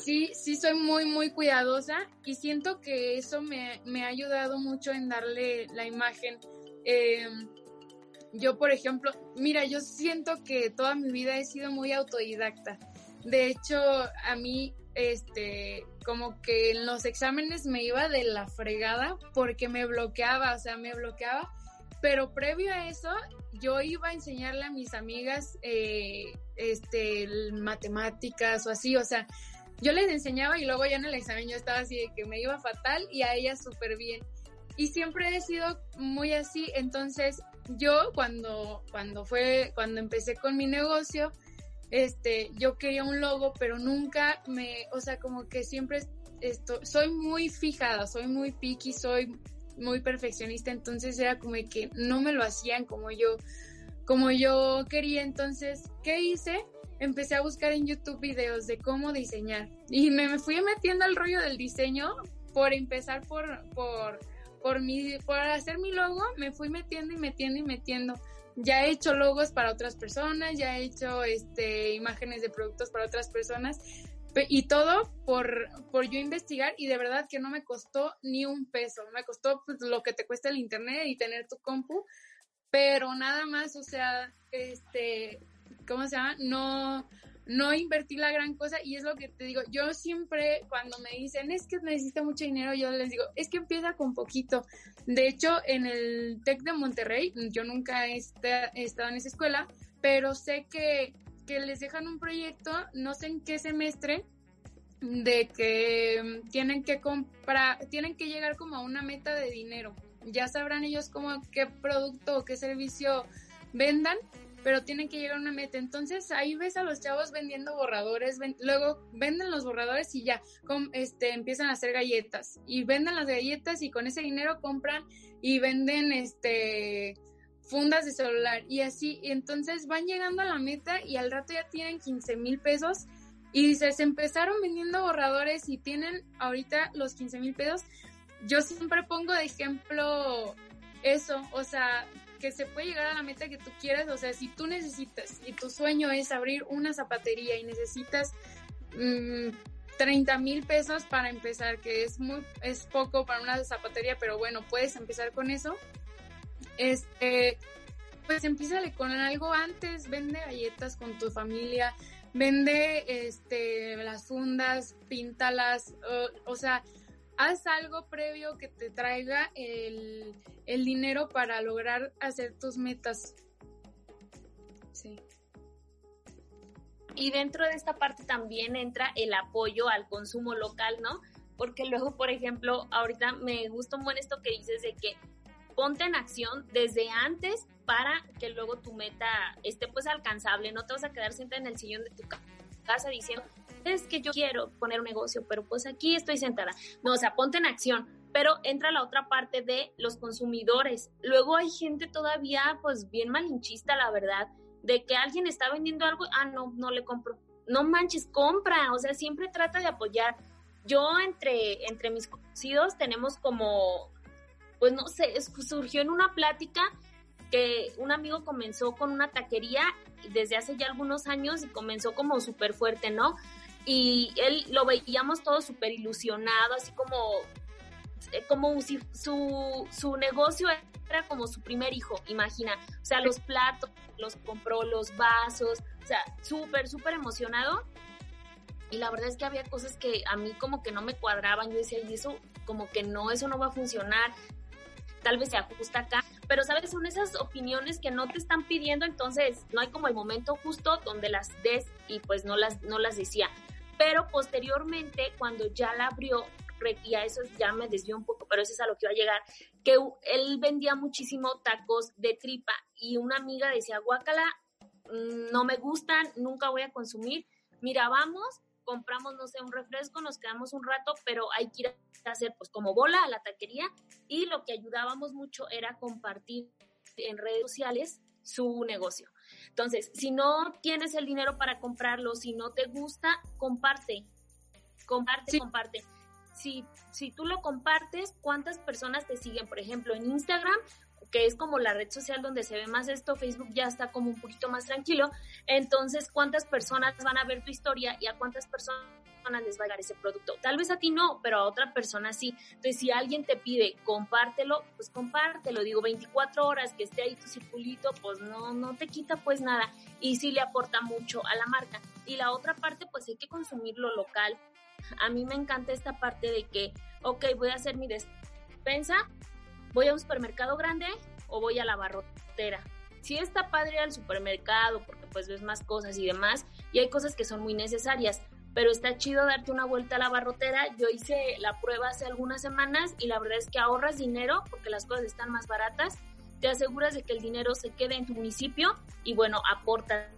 S4: sí, sí soy muy, muy cuidadosa y siento que eso me, me ha ayudado mucho en darle la imagen. Eh, yo, por ejemplo, mira, yo siento que toda mi vida he sido muy autodidacta. De hecho, a mí, este, como que en los exámenes me iba de la fregada porque me bloqueaba, o sea, me bloqueaba. Pero previo a eso, yo iba a enseñarle a mis amigas, eh, este, matemáticas o así, o sea, yo les enseñaba y luego ya en el examen yo estaba así de que me iba fatal y a ella súper bien. Y siempre he sido muy así, entonces yo cuando, cuando fue, cuando empecé con mi negocio, este, yo quería un logo, pero nunca me, o sea, como que siempre esto, soy muy fijada, soy muy picky, soy muy perfeccionista, entonces era como que no me lo hacían como yo, como yo quería, entonces, ¿qué hice? Empecé a buscar en YouTube videos de cómo diseñar y me, fui metiendo al rollo del diseño por empezar por, por, por, mi, por hacer mi logo, me fui metiendo y metiendo y metiendo. Ya he hecho logos para otras personas, ya he hecho este, imágenes de productos para otras personas y todo por, por yo investigar y de verdad que no me costó ni un peso, me costó pues, lo que te cuesta el internet y tener tu compu, pero nada más, o sea, este, ¿cómo se llama? No, no invertí la gran cosa y es lo que te digo, yo siempre cuando me dicen es que necesita mucho dinero, yo les digo, es que empieza con poquito. De hecho, en el TEC de Monterrey, yo nunca he, estado en esa escuela, pero sé que, que les dejan un proyecto, no sé en qué semestre, de que tienen que comprar, tienen que llegar como a una meta de dinero. Ya sabrán ellos cómo qué producto o qué servicio vendan pero tienen que llegar a una meta. Entonces ahí ves a los chavos vendiendo borradores, luego venden los borradores y ya este, empiezan a hacer galletas y venden las galletas y con ese dinero compran y venden este fundas de celular y así, y entonces van llegando a la meta y al rato ya tienen 15 mil pesos y se empezaron vendiendo borradores y tienen ahorita los 15 mil pesos. Yo siempre pongo de ejemplo eso, o sea, que se puede llegar a la meta que tú quieras, o sea, si tú necesitas y tu sueño es abrir una zapatería y necesitas 30 mm, mil pesos para empezar, que es muy, es poco para una zapatería, pero bueno, puedes empezar con eso. Este, pues empiezale con algo antes, vende galletas con tu familia, vende este las fundas, píntalas, o sea, haz algo previo que te traiga el, dinero para lograr hacer tus metas. Sí.
S3: Y dentro de esta parte también entra el apoyo al consumo local, ¿no? Porque luego, por ejemplo, ahorita me gusta un buen esto que dices de que ponte en acción desde antes para que luego tu meta esté pues alcanzable, no te vas a quedar siempre en el sillón de tu casa diciendo, es que yo quiero poner un negocio, pero pues aquí estoy sentada. No, o sea, ponte en acción. Pero entra la otra parte de los consumidores. Luego hay gente todavía, pues bien malinchista, la verdad, de que alguien está vendiendo algo, ah, no, no le compro. No manches, compra. O sea, siempre trata de apoyar. Yo entre, entre mis conocidos tenemos como, pues no sé, surgió en una plática que un amigo comenzó con una taquería desde hace ya algunos años y comenzó como súper fuerte, ¿no? Y él lo veíamos todo súper ilusionado, así como, eh, como si su, su negocio era como su primer hijo, imagina. O sea, los platos, los compró, los vasos, o sea, súper, súper emocionado. Y la verdad es que había cosas que a mí como que no me cuadraban. Yo decía, y eso como que no, eso no va a funcionar. Tal vez se ajusta acá. Pero, ¿sabes? Son esas opiniones que no te están pidiendo, entonces no hay como el momento justo donde las des y pues no las, no las decía pero posteriormente, cuando ya la abrió, y a eso ya me desvió un poco, pero eso es a lo que iba a llegar, que él vendía muchísimo tacos de tripa y una amiga decía, guácala, mm, no me gustan, nunca voy a consumir. Mira, vamos, compramos, no sé, un refresco, nos quedamos un rato, pero hay que ir a hacer pues como bola a la taquería y lo que ayudábamos mucho era compartir en redes sociales su negocio. Entonces, si no tienes el dinero para comprarlo, si no te gusta, comparte, comparte, comparte. Si, si tú lo compartes, ¿cuántas personas te siguen? Por ejemplo, en Instagram, que es como la red social donde se ve más esto, Facebook ya está como un poquito más tranquilo. Entonces, ¿cuántas personas van a ver tu historia y a cuántas personas les va a llegar ese producto? Tal vez a ti no, pero a otra persona sí. Entonces, si alguien te pide compártelo, pues compártelo. Digo, 24 horas que esté ahí tu circulito, pues no, no te quita pues nada. Y sí le aporta mucho a la marca. Y la otra parte, pues hay que consumirlo local. A mí me encanta esta parte de que, ok, voy a hacer mi despensa, voy a un supermercado grande o voy a la barrotera. Sí está padre al supermercado porque pues ves más cosas y demás y hay cosas que son muy necesarias, pero está chido darte una vuelta a la barrotera. Yo hice la prueba hace algunas semanas y la verdad es que ahorras dinero porque las cosas están más baratas, te aseguras de que el dinero se quede en tu municipio y bueno, aportas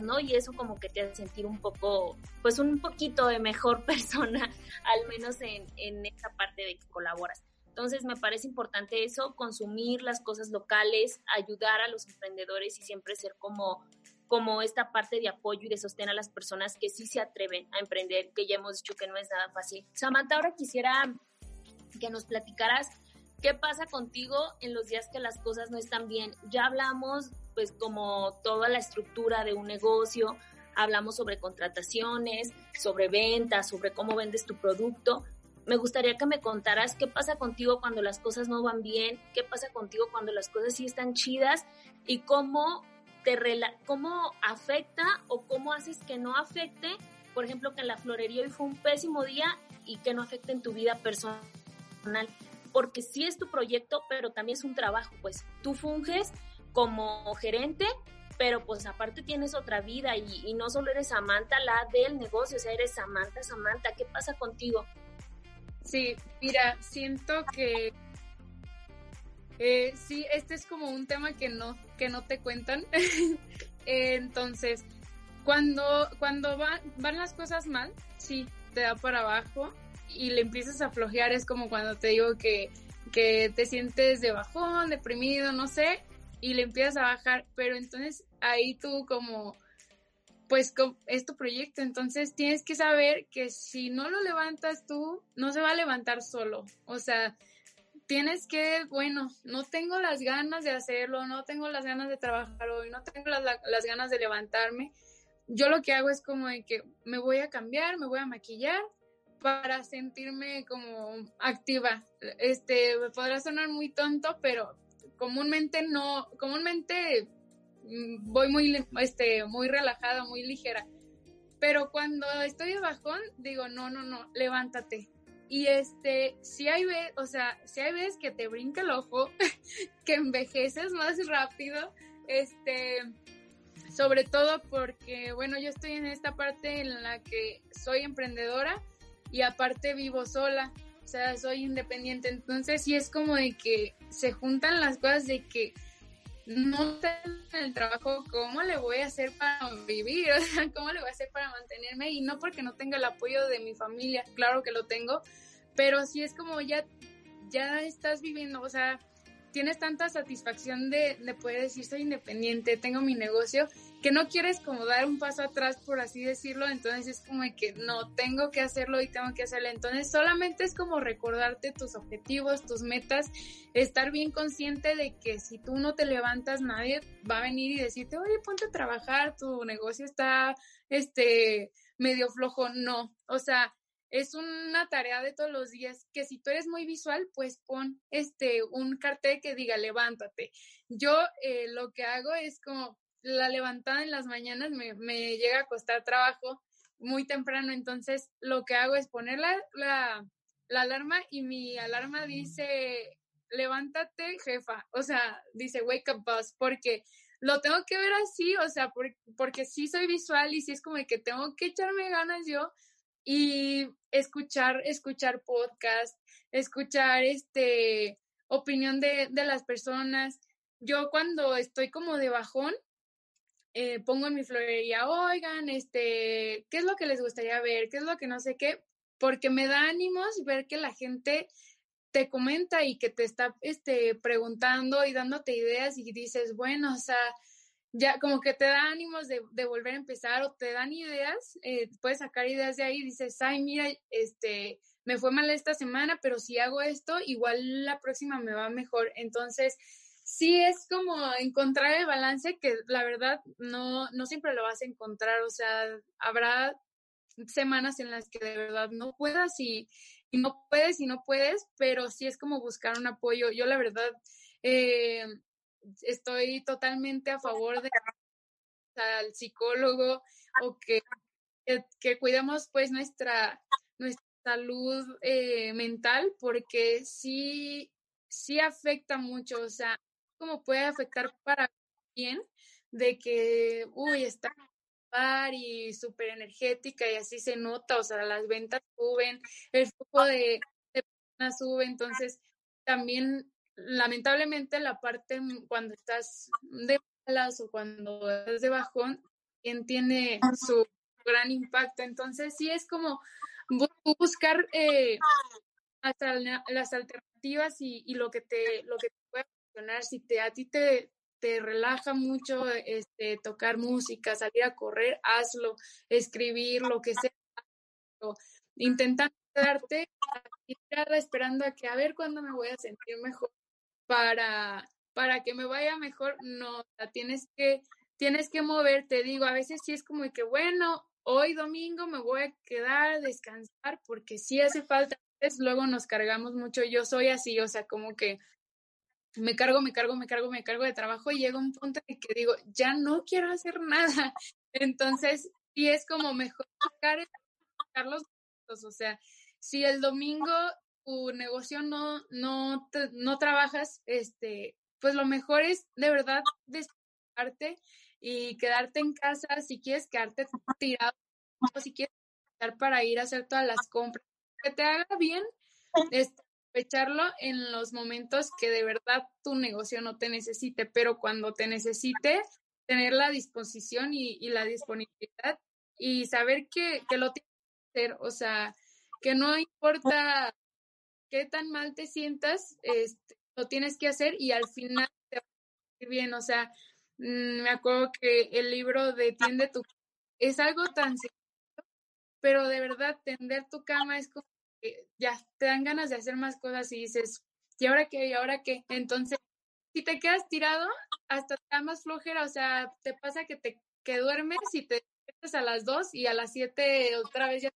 S3: ¿no? Y eso como que te hace sentir un poco, pues un poquito de mejor persona, al menos en, en esa parte de que colaboras. Entonces me parece importante eso, consumir las cosas locales, ayudar a los emprendedores y siempre ser como, como esta parte de apoyo y de sostén a las personas que sí se atreven a emprender, que ya hemos dicho que no es nada fácil. Samantha, ahora quisiera que nos platicaras qué pasa contigo en los días que las cosas no están bien. Ya hablamos pues como toda la estructura de un negocio, hablamos sobre contrataciones, sobre ventas, sobre cómo vendes tu producto, me gustaría que me contaras qué pasa contigo cuando las cosas no van bien, qué pasa contigo cuando las cosas sí están chidas y cómo te cómo afecta o cómo haces que no afecte, por ejemplo, que en la florería hoy fue un pésimo día y que no afecte en tu vida personal, porque sí es tu proyecto, pero también es un trabajo, pues tú funges como gerente, pero pues aparte tienes otra vida y, y no solo eres Samantha la del negocio, o sea, eres Samantha, Samantha, ¿qué pasa contigo?
S4: Sí, mira, siento que eh, sí, este es como un tema que no, que no te cuentan. Entonces, cuando, cuando van, van las cosas mal, sí, te da para abajo y le empiezas a flojear, es como cuando te digo que, que te sientes de bajón, deprimido, no sé, y le empiezas a bajar, pero entonces ahí tú como pues es tu proyecto, entonces tienes que saber que si no lo levantas tú, no se va a levantar solo. O sea, tienes que, bueno, no tengo las ganas de hacerlo, no tengo las ganas de trabajar hoy, no tengo las, las ganas de levantarme. Yo lo que hago es como de que me voy a cambiar, me voy a maquillar para sentirme como activa. Este, podrá sonar muy tonto, pero comúnmente no, comúnmente Mm, voy muy, este, muy relajada, muy ligera. Pero cuando estoy de bajón, digo, no, no, no, levántate. Y este, si hay veces, o sea, si hay veces que te brinca el ojo, que envejeces más rápido, este, sobre todo porque, bueno, yo estoy en esta parte en la que soy emprendedora y aparte vivo sola, o sea, soy independiente, entonces sí es como de que se juntan las cosas de que no tengo el trabajo, ¿cómo le voy a hacer para vivir? O sea, ¿cómo le voy a hacer para mantenerme? Y no porque no tenga el apoyo de mi familia, claro que lo tengo, pero sí es como ya, ya estás viviendo, o sea, tienes tanta satisfacción de, de poder decir soy independiente, tengo mi negocio, que no quieres como dar un paso atrás, por así decirlo, entonces es como que no, tengo que hacerlo y tengo que hacerlo. Entonces solamente es como recordarte tus objetivos, tus metas, estar bien consciente de que si tú no te levantas, nadie va a venir y decirte, oye, ponte a trabajar, tu negocio está, este, medio flojo. No, o sea, es una tarea de todos los días que si tú eres muy visual, pues pon este un cartel que diga levántate. Yo eh, lo que hago es como la levantada en las mañanas me, me, llega a costar trabajo muy temprano, entonces lo que hago es poner la, la, la alarma y mi alarma dice levántate jefa, o sea, dice wake up boss, porque lo tengo que ver así, o sea, porque, porque sí soy visual y sí es como que tengo que echarme ganas yo y escuchar, escuchar podcast, escuchar este opinión de, de las personas. Yo cuando estoy como de bajón, eh, pongo en mi florería, oigan, este, ¿qué es lo que les gustaría ver? ¿Qué es lo que no sé qué? Porque me da ánimos ver que la gente te comenta y que te está este, preguntando y dándote ideas y dices, bueno, o sea, ya como que te da ánimos de, volver a empezar o te dan ideas, eh, puedes sacar ideas de ahí y dices, ay, mira, este, me fue mal esta semana, pero si hago esto, igual la próxima me va mejor. Entonces, sí es como encontrar el balance que la verdad no, no siempre lo vas a encontrar, o sea, habrá semanas en las que de verdad no puedas y, no puedes y no puedes, pero sí es como buscar un apoyo. Yo la verdad eh, estoy totalmente a favor de al psicólogo o que, que, cuidemos pues nuestra, nuestra salud eh, mental porque sí, sí afecta mucho, o sea, como puede afectar para bien de que, uy, está y súper energética y así se nota, o sea, las ventas suben, el flujo de, personas sube, entonces también lamentablemente la parte cuando estás de malas o cuando estás de bajón, también tiene su gran impacto, entonces sí es como buscar eh, hasta las alternativas y, y, lo que te lo que te si te a ti te, te relaja mucho este, tocar música, salir a correr, hazlo, escribir, lo que sea, intentando quedarte esperando a que a ver cuándo me voy a sentir mejor para, para que me vaya mejor, no, tienes que, tienes que moverte, digo, a veces sí es como que, bueno, hoy domingo me voy a quedar, descansar, porque sí hace falta, luego nos cargamos mucho, yo soy así, o sea, como que me cargo, me cargo, me cargo, me cargo de trabajo y llega un punto en que digo, ya no quiero hacer nada. Entonces, sí es como mejor sacar o sea, si el domingo tu negocio no, no, no trabajas, este, pues lo mejor es de verdad desparte y quedarte en casa si quieres quedarte tirado o si quieres para ir a hacer todas las compras. Que te haga bien, este, aprovecharlo en los momentos que de verdad tu negocio no te necesite, pero cuando te necesite, tener la disposición y, la disponibilidad y saber que, lo tienes que hacer, o sea, que no importa qué tan mal te sientas, este, lo tienes que hacer y al final te va a ir bien, o sea, mm, me acuerdo que el libro de Tiende tu es algo tan sencillo, pero de verdad tender tu cama es como ya te dan ganas de hacer más cosas y dices, ¿y ahora qué? ¿Y ahora qué? Entonces, si te quedas tirado, hasta te da más flojera, o sea, te pasa que te que duermes y te despiertas a las 2 y a las 7 otra vez ya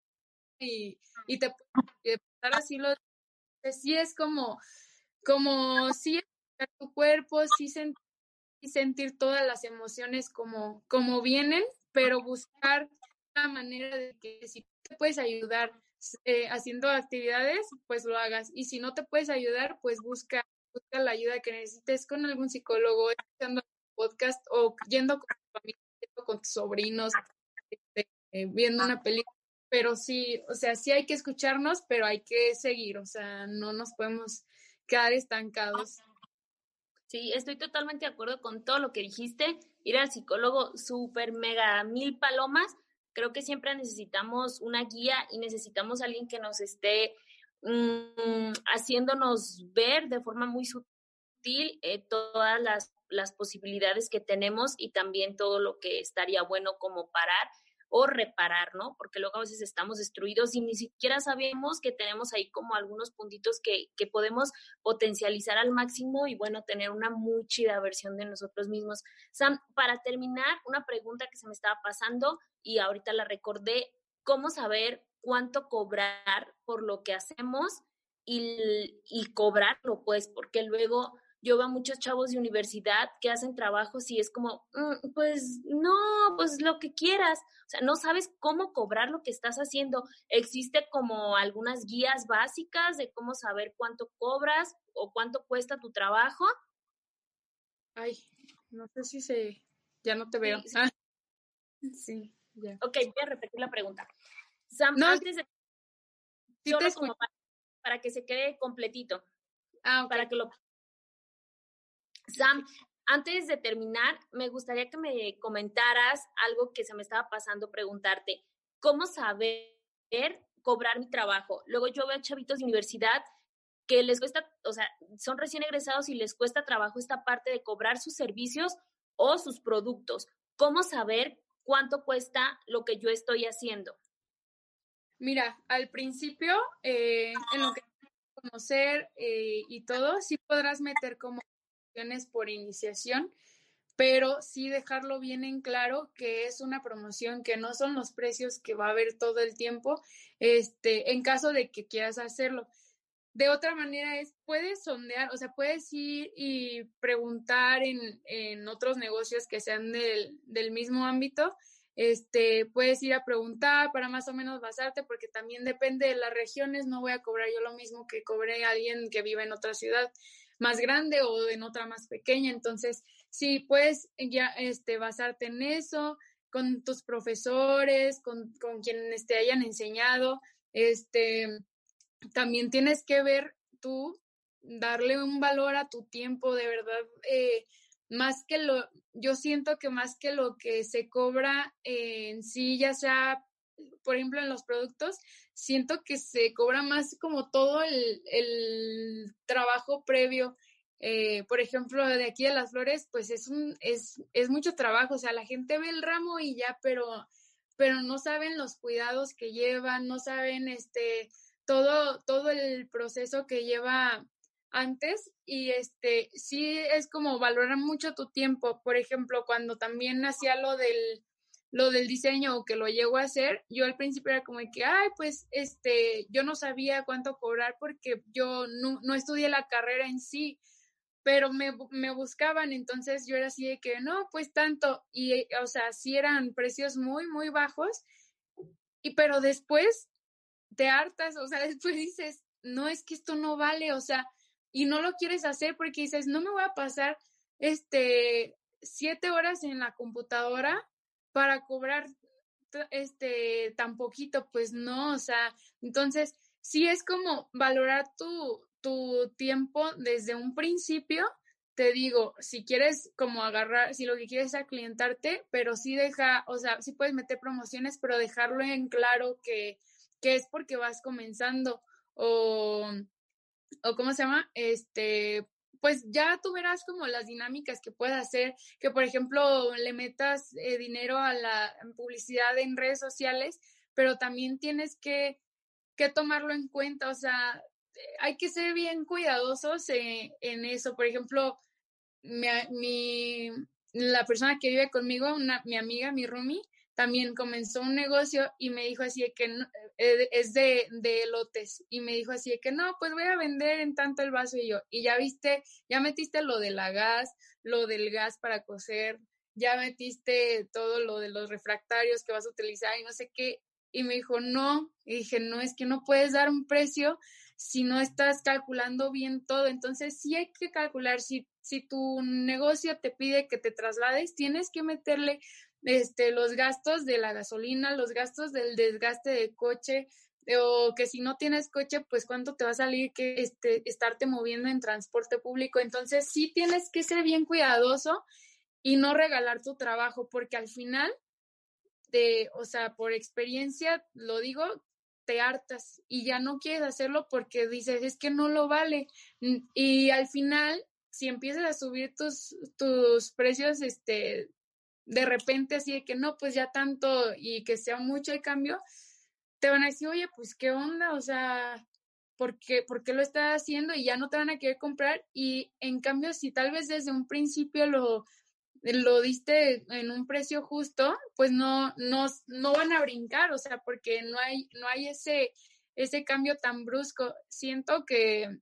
S4: y, y te puedes pasar así lo sí es como como sí tu cuerpo, sí sentir, todas las emociones como como vienen, pero buscar una manera de que si te puedes ayudar eh, haciendo actividades, pues lo hagas. Y si no te puedes ayudar, pues busca, busca la ayuda que necesites con algún psicólogo, escuchando podcast o yendo con tu familia, con tus sobrinos, este, viendo una película. Pero sí, o sea, sí hay que escucharnos, pero hay que seguir, o sea, no nos podemos quedar estancados.
S3: Sí, estoy totalmente de acuerdo con todo lo que dijiste. Ir al psicólogo, súper, mega, mil palomas, creo que siempre necesitamos una guía y necesitamos alguien que nos esté mm, haciéndonos ver de forma muy sutil eh, todas las, las posibilidades que tenemos y también todo lo que estaría bueno como parar o reparar, ¿no? Porque luego a veces estamos destruidos y ni siquiera sabemos que tenemos ahí como algunos puntitos que, que podemos potencializar al máximo y bueno, tener una muy chida versión de nosotros mismos. Sam, para terminar, una pregunta que se me estaba pasando y ahorita la recordé, ¿cómo saber cuánto cobrar por lo que hacemos y, y cobrarlo? Pues porque luego yo veo muchos chavos de universidad que hacen trabajos y es como, mm, pues no, pues lo que quieras. O sea, no sabes cómo cobrar lo que estás haciendo. Existe como algunas guías básicas de cómo saber cuánto cobras o cuánto cuesta tu trabajo.
S4: Ay, no sé si se, ya no te veo. Sí,
S3: sí ya. Ok, voy a repetir la pregunta. Sam, antes de... solo como para, para que se quede completito
S4: Ah,
S3: Para que lo... Sam, antes de terminar, me gustaría que me comentaras algo que se me estaba pasando preguntarte. ¿Cómo saber cobrar mi trabajo? Luego yo veo chavitos de universidad que les cuesta, o sea, son recién egresados y les cuesta trabajo esta parte de cobrar sus servicios o sus productos. ¿Cómo saber cuánto cuesta lo que yo estoy haciendo?
S4: Mira, al principio, eh, en lo que conocer eh, y todo, sí podrás meter como por iniciación, pero sí dejarlo bien en claro que es una promoción, que no son los precios que va a haber todo el tiempo, este, en caso de que quieras hacerlo. De otra manera es, puedes sondear, o sea, puedes ir y preguntar en, en otros negocios que sean del, del mismo ámbito, este, puedes ir a preguntar para más o menos basarte, porque también depende de las regiones, no voy a cobrar yo lo mismo que cobré alguien que vive en otra ciudad más grande o en otra más pequeña. Entonces, sí, puedes ya este, basarte en eso, con tus profesores, con, con quienes te hayan enseñado. Este, también tienes que ver tú, darle un valor a tu tiempo, de verdad. Eh, más que lo, yo siento que más que lo que se cobra en sí, ya sea, por ejemplo, en los productos, siento que se cobra más como todo el, el trabajo previo. Eh, por ejemplo, de aquí de las flores, pues es un, es, es mucho trabajo, o sea, la gente ve el ramo y ya, pero, pero no saben los cuidados que llevan, no saben este todo, todo el proceso que lleva antes y este sí es como valorar mucho tu tiempo. Por ejemplo, cuando también hacía lo del lo del diseño o que lo llego a hacer, yo al principio era como que, ay, pues este, yo no sabía cuánto cobrar porque yo no, no estudié la carrera en sí, pero me, me, buscaban, entonces yo era así de que, no, pues tanto, y o sea, sí eran precios muy, muy bajos, y pero después te hartas, o sea, después dices, no, es que esto no vale, o sea, y no lo quieres hacer porque dices, no me voy a pasar este siete horas en la computadora para cobrar este tan poquito, pues no, o sea, entonces sí es como valorar tu, tu tiempo desde un principio. Te digo, si quieres como agarrar, si lo que quieres es aclientarte, pero sí deja, o sea, sí puedes meter promociones, pero dejarlo en claro que, que es porque vas comenzando o o cómo se llama, este, pues ya tú verás como las dinámicas que puedes hacer, que por ejemplo le metas eh, dinero a la publicidad en redes sociales, pero también tienes que, que tomarlo en cuenta, o sea, hay que ser bien cuidadosos en, en eso. Por ejemplo, mi, la persona que vive conmigo, una, mi amiga, mi roomie, también comenzó un negocio y me dijo así de que eh, es de, de lotes y me dijo así de que no, pues voy a vender en tanto el vaso. Y yo, y ya viste, ya metiste lo de la gas, lo del gas para coser, ya metiste todo lo de los refractarios que vas a utilizar y no sé qué, y me dijo no, y dije no, es que no puedes dar un precio si no estás calculando bien todo, entonces sí hay que calcular. Si si tu negocio te pide que te traslades, tienes que meterle este, los gastos de la gasolina, los gastos del desgaste de coche, o que si no tienes coche, pues cuánto te va a salir que este, estarte moviendo en transporte público. Entonces sí tienes que ser bien cuidadoso y no regalar tu trabajo, porque al final, de, o sea, por experiencia, lo digo, te hartas y ya no quieres hacerlo porque dices, es que no lo vale. Y al final, si empiezas a subir tus, tus precios, este, de repente así de que no, pues ya tanto y que sea mucho el cambio, te van a decir, oye, pues qué onda, o sea, ¿por qué, ¿por qué lo estás haciendo? Y ya no te van a querer comprar. Y en cambio, si tal vez desde un principio lo, lo diste en un precio justo, pues no, no, no van a brincar, o sea, porque no hay, no hay ese, ese cambio tan brusco. Siento que,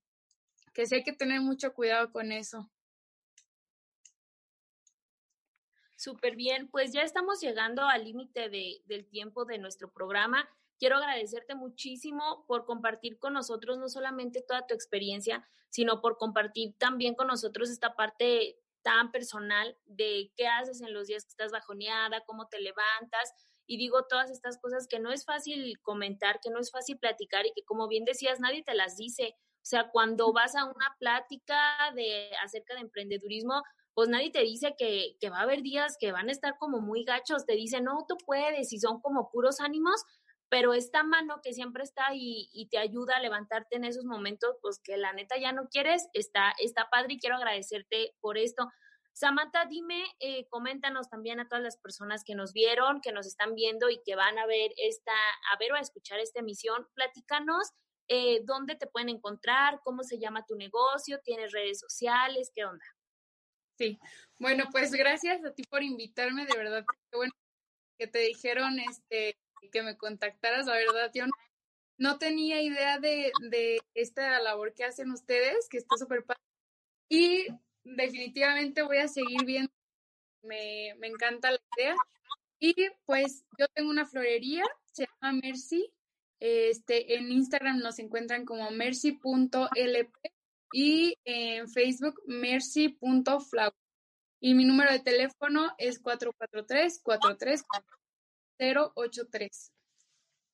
S4: que sí hay que tener mucho cuidado con eso.
S3: Súper bien, pues ya estamos llegando al límite de, del tiempo de nuestro programa. Quiero agradecerte muchísimo por compartir con nosotros no solamente toda tu experiencia, sino por compartir también con nosotros esta parte tan personal de qué haces en los días que estás bajoneada, cómo te levantas. Y digo todas estas cosas que no es fácil comentar, que no es fácil platicar y que como bien decías, nadie te las dice. O sea, cuando vas a una plática de acerca de emprendedurismo, pues nadie te dice que, que va a haber días que van a estar como muy gachos, te dicen, no, tú puedes, y son como puros ánimos, pero esta mano que siempre está y, y, te ayuda a levantarte en esos momentos, pues que la neta ya no quieres, está, está padre y quiero agradecerte por esto. Samantha, dime, eh, coméntanos también a todas las personas que nos vieron, que nos están viendo y que van a ver esta, a ver o a escuchar esta emisión, platícanos eh, dónde te pueden encontrar, cómo se llama tu negocio, tienes redes sociales, qué onda.
S4: Sí, bueno, pues gracias a ti por invitarme, de verdad, qué bueno que te dijeron este que me contactaras, la verdad, yo no, tenía idea de, de, esta labor que hacen ustedes, que está súper padre. Y definitivamente voy a seguir viendo, me, me encanta la idea. Y pues yo tengo una florería, se llama Mercy. Este, en Instagram nos encuentran como mercy.lp y en Facebook mercy.flower. Y mi número de teléfono es 443 434 083.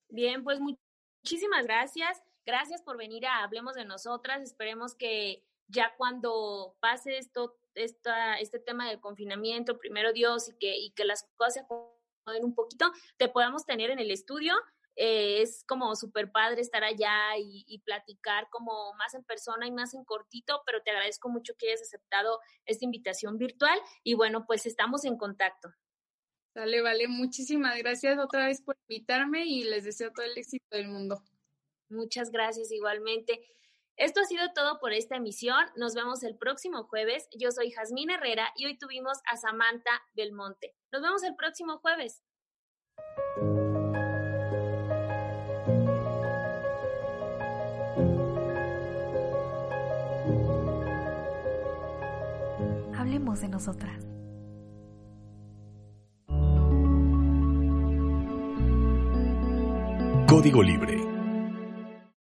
S3: Bien, pues muchísimas gracias. Gracias por venir a Hablemos de Nosotras. Esperemos que ya cuando pase esto, esta, este tema del confinamiento, primero Dios, y que, y que las cosas se acomoden un poquito, te podamos tener en el estudio. Eh, es como súper padre estar allá y, y, platicar como más en persona y más en cortito, pero te agradezco mucho que hayas aceptado esta invitación virtual y bueno, pues estamos en contacto.
S4: Dale, vale, muchísimas gracias otra vez por invitarme y les deseo todo el éxito del mundo.
S3: Muchas gracias igualmente. Esto ha sido todo por esta emisión. Nos vemos el próximo jueves. Yo soy Jazmín Herrera y hoy tuvimos a Samantha Belmonte. Nos vemos el próximo jueves.
S2: Hablemos de nosotras.
S1: Código Libre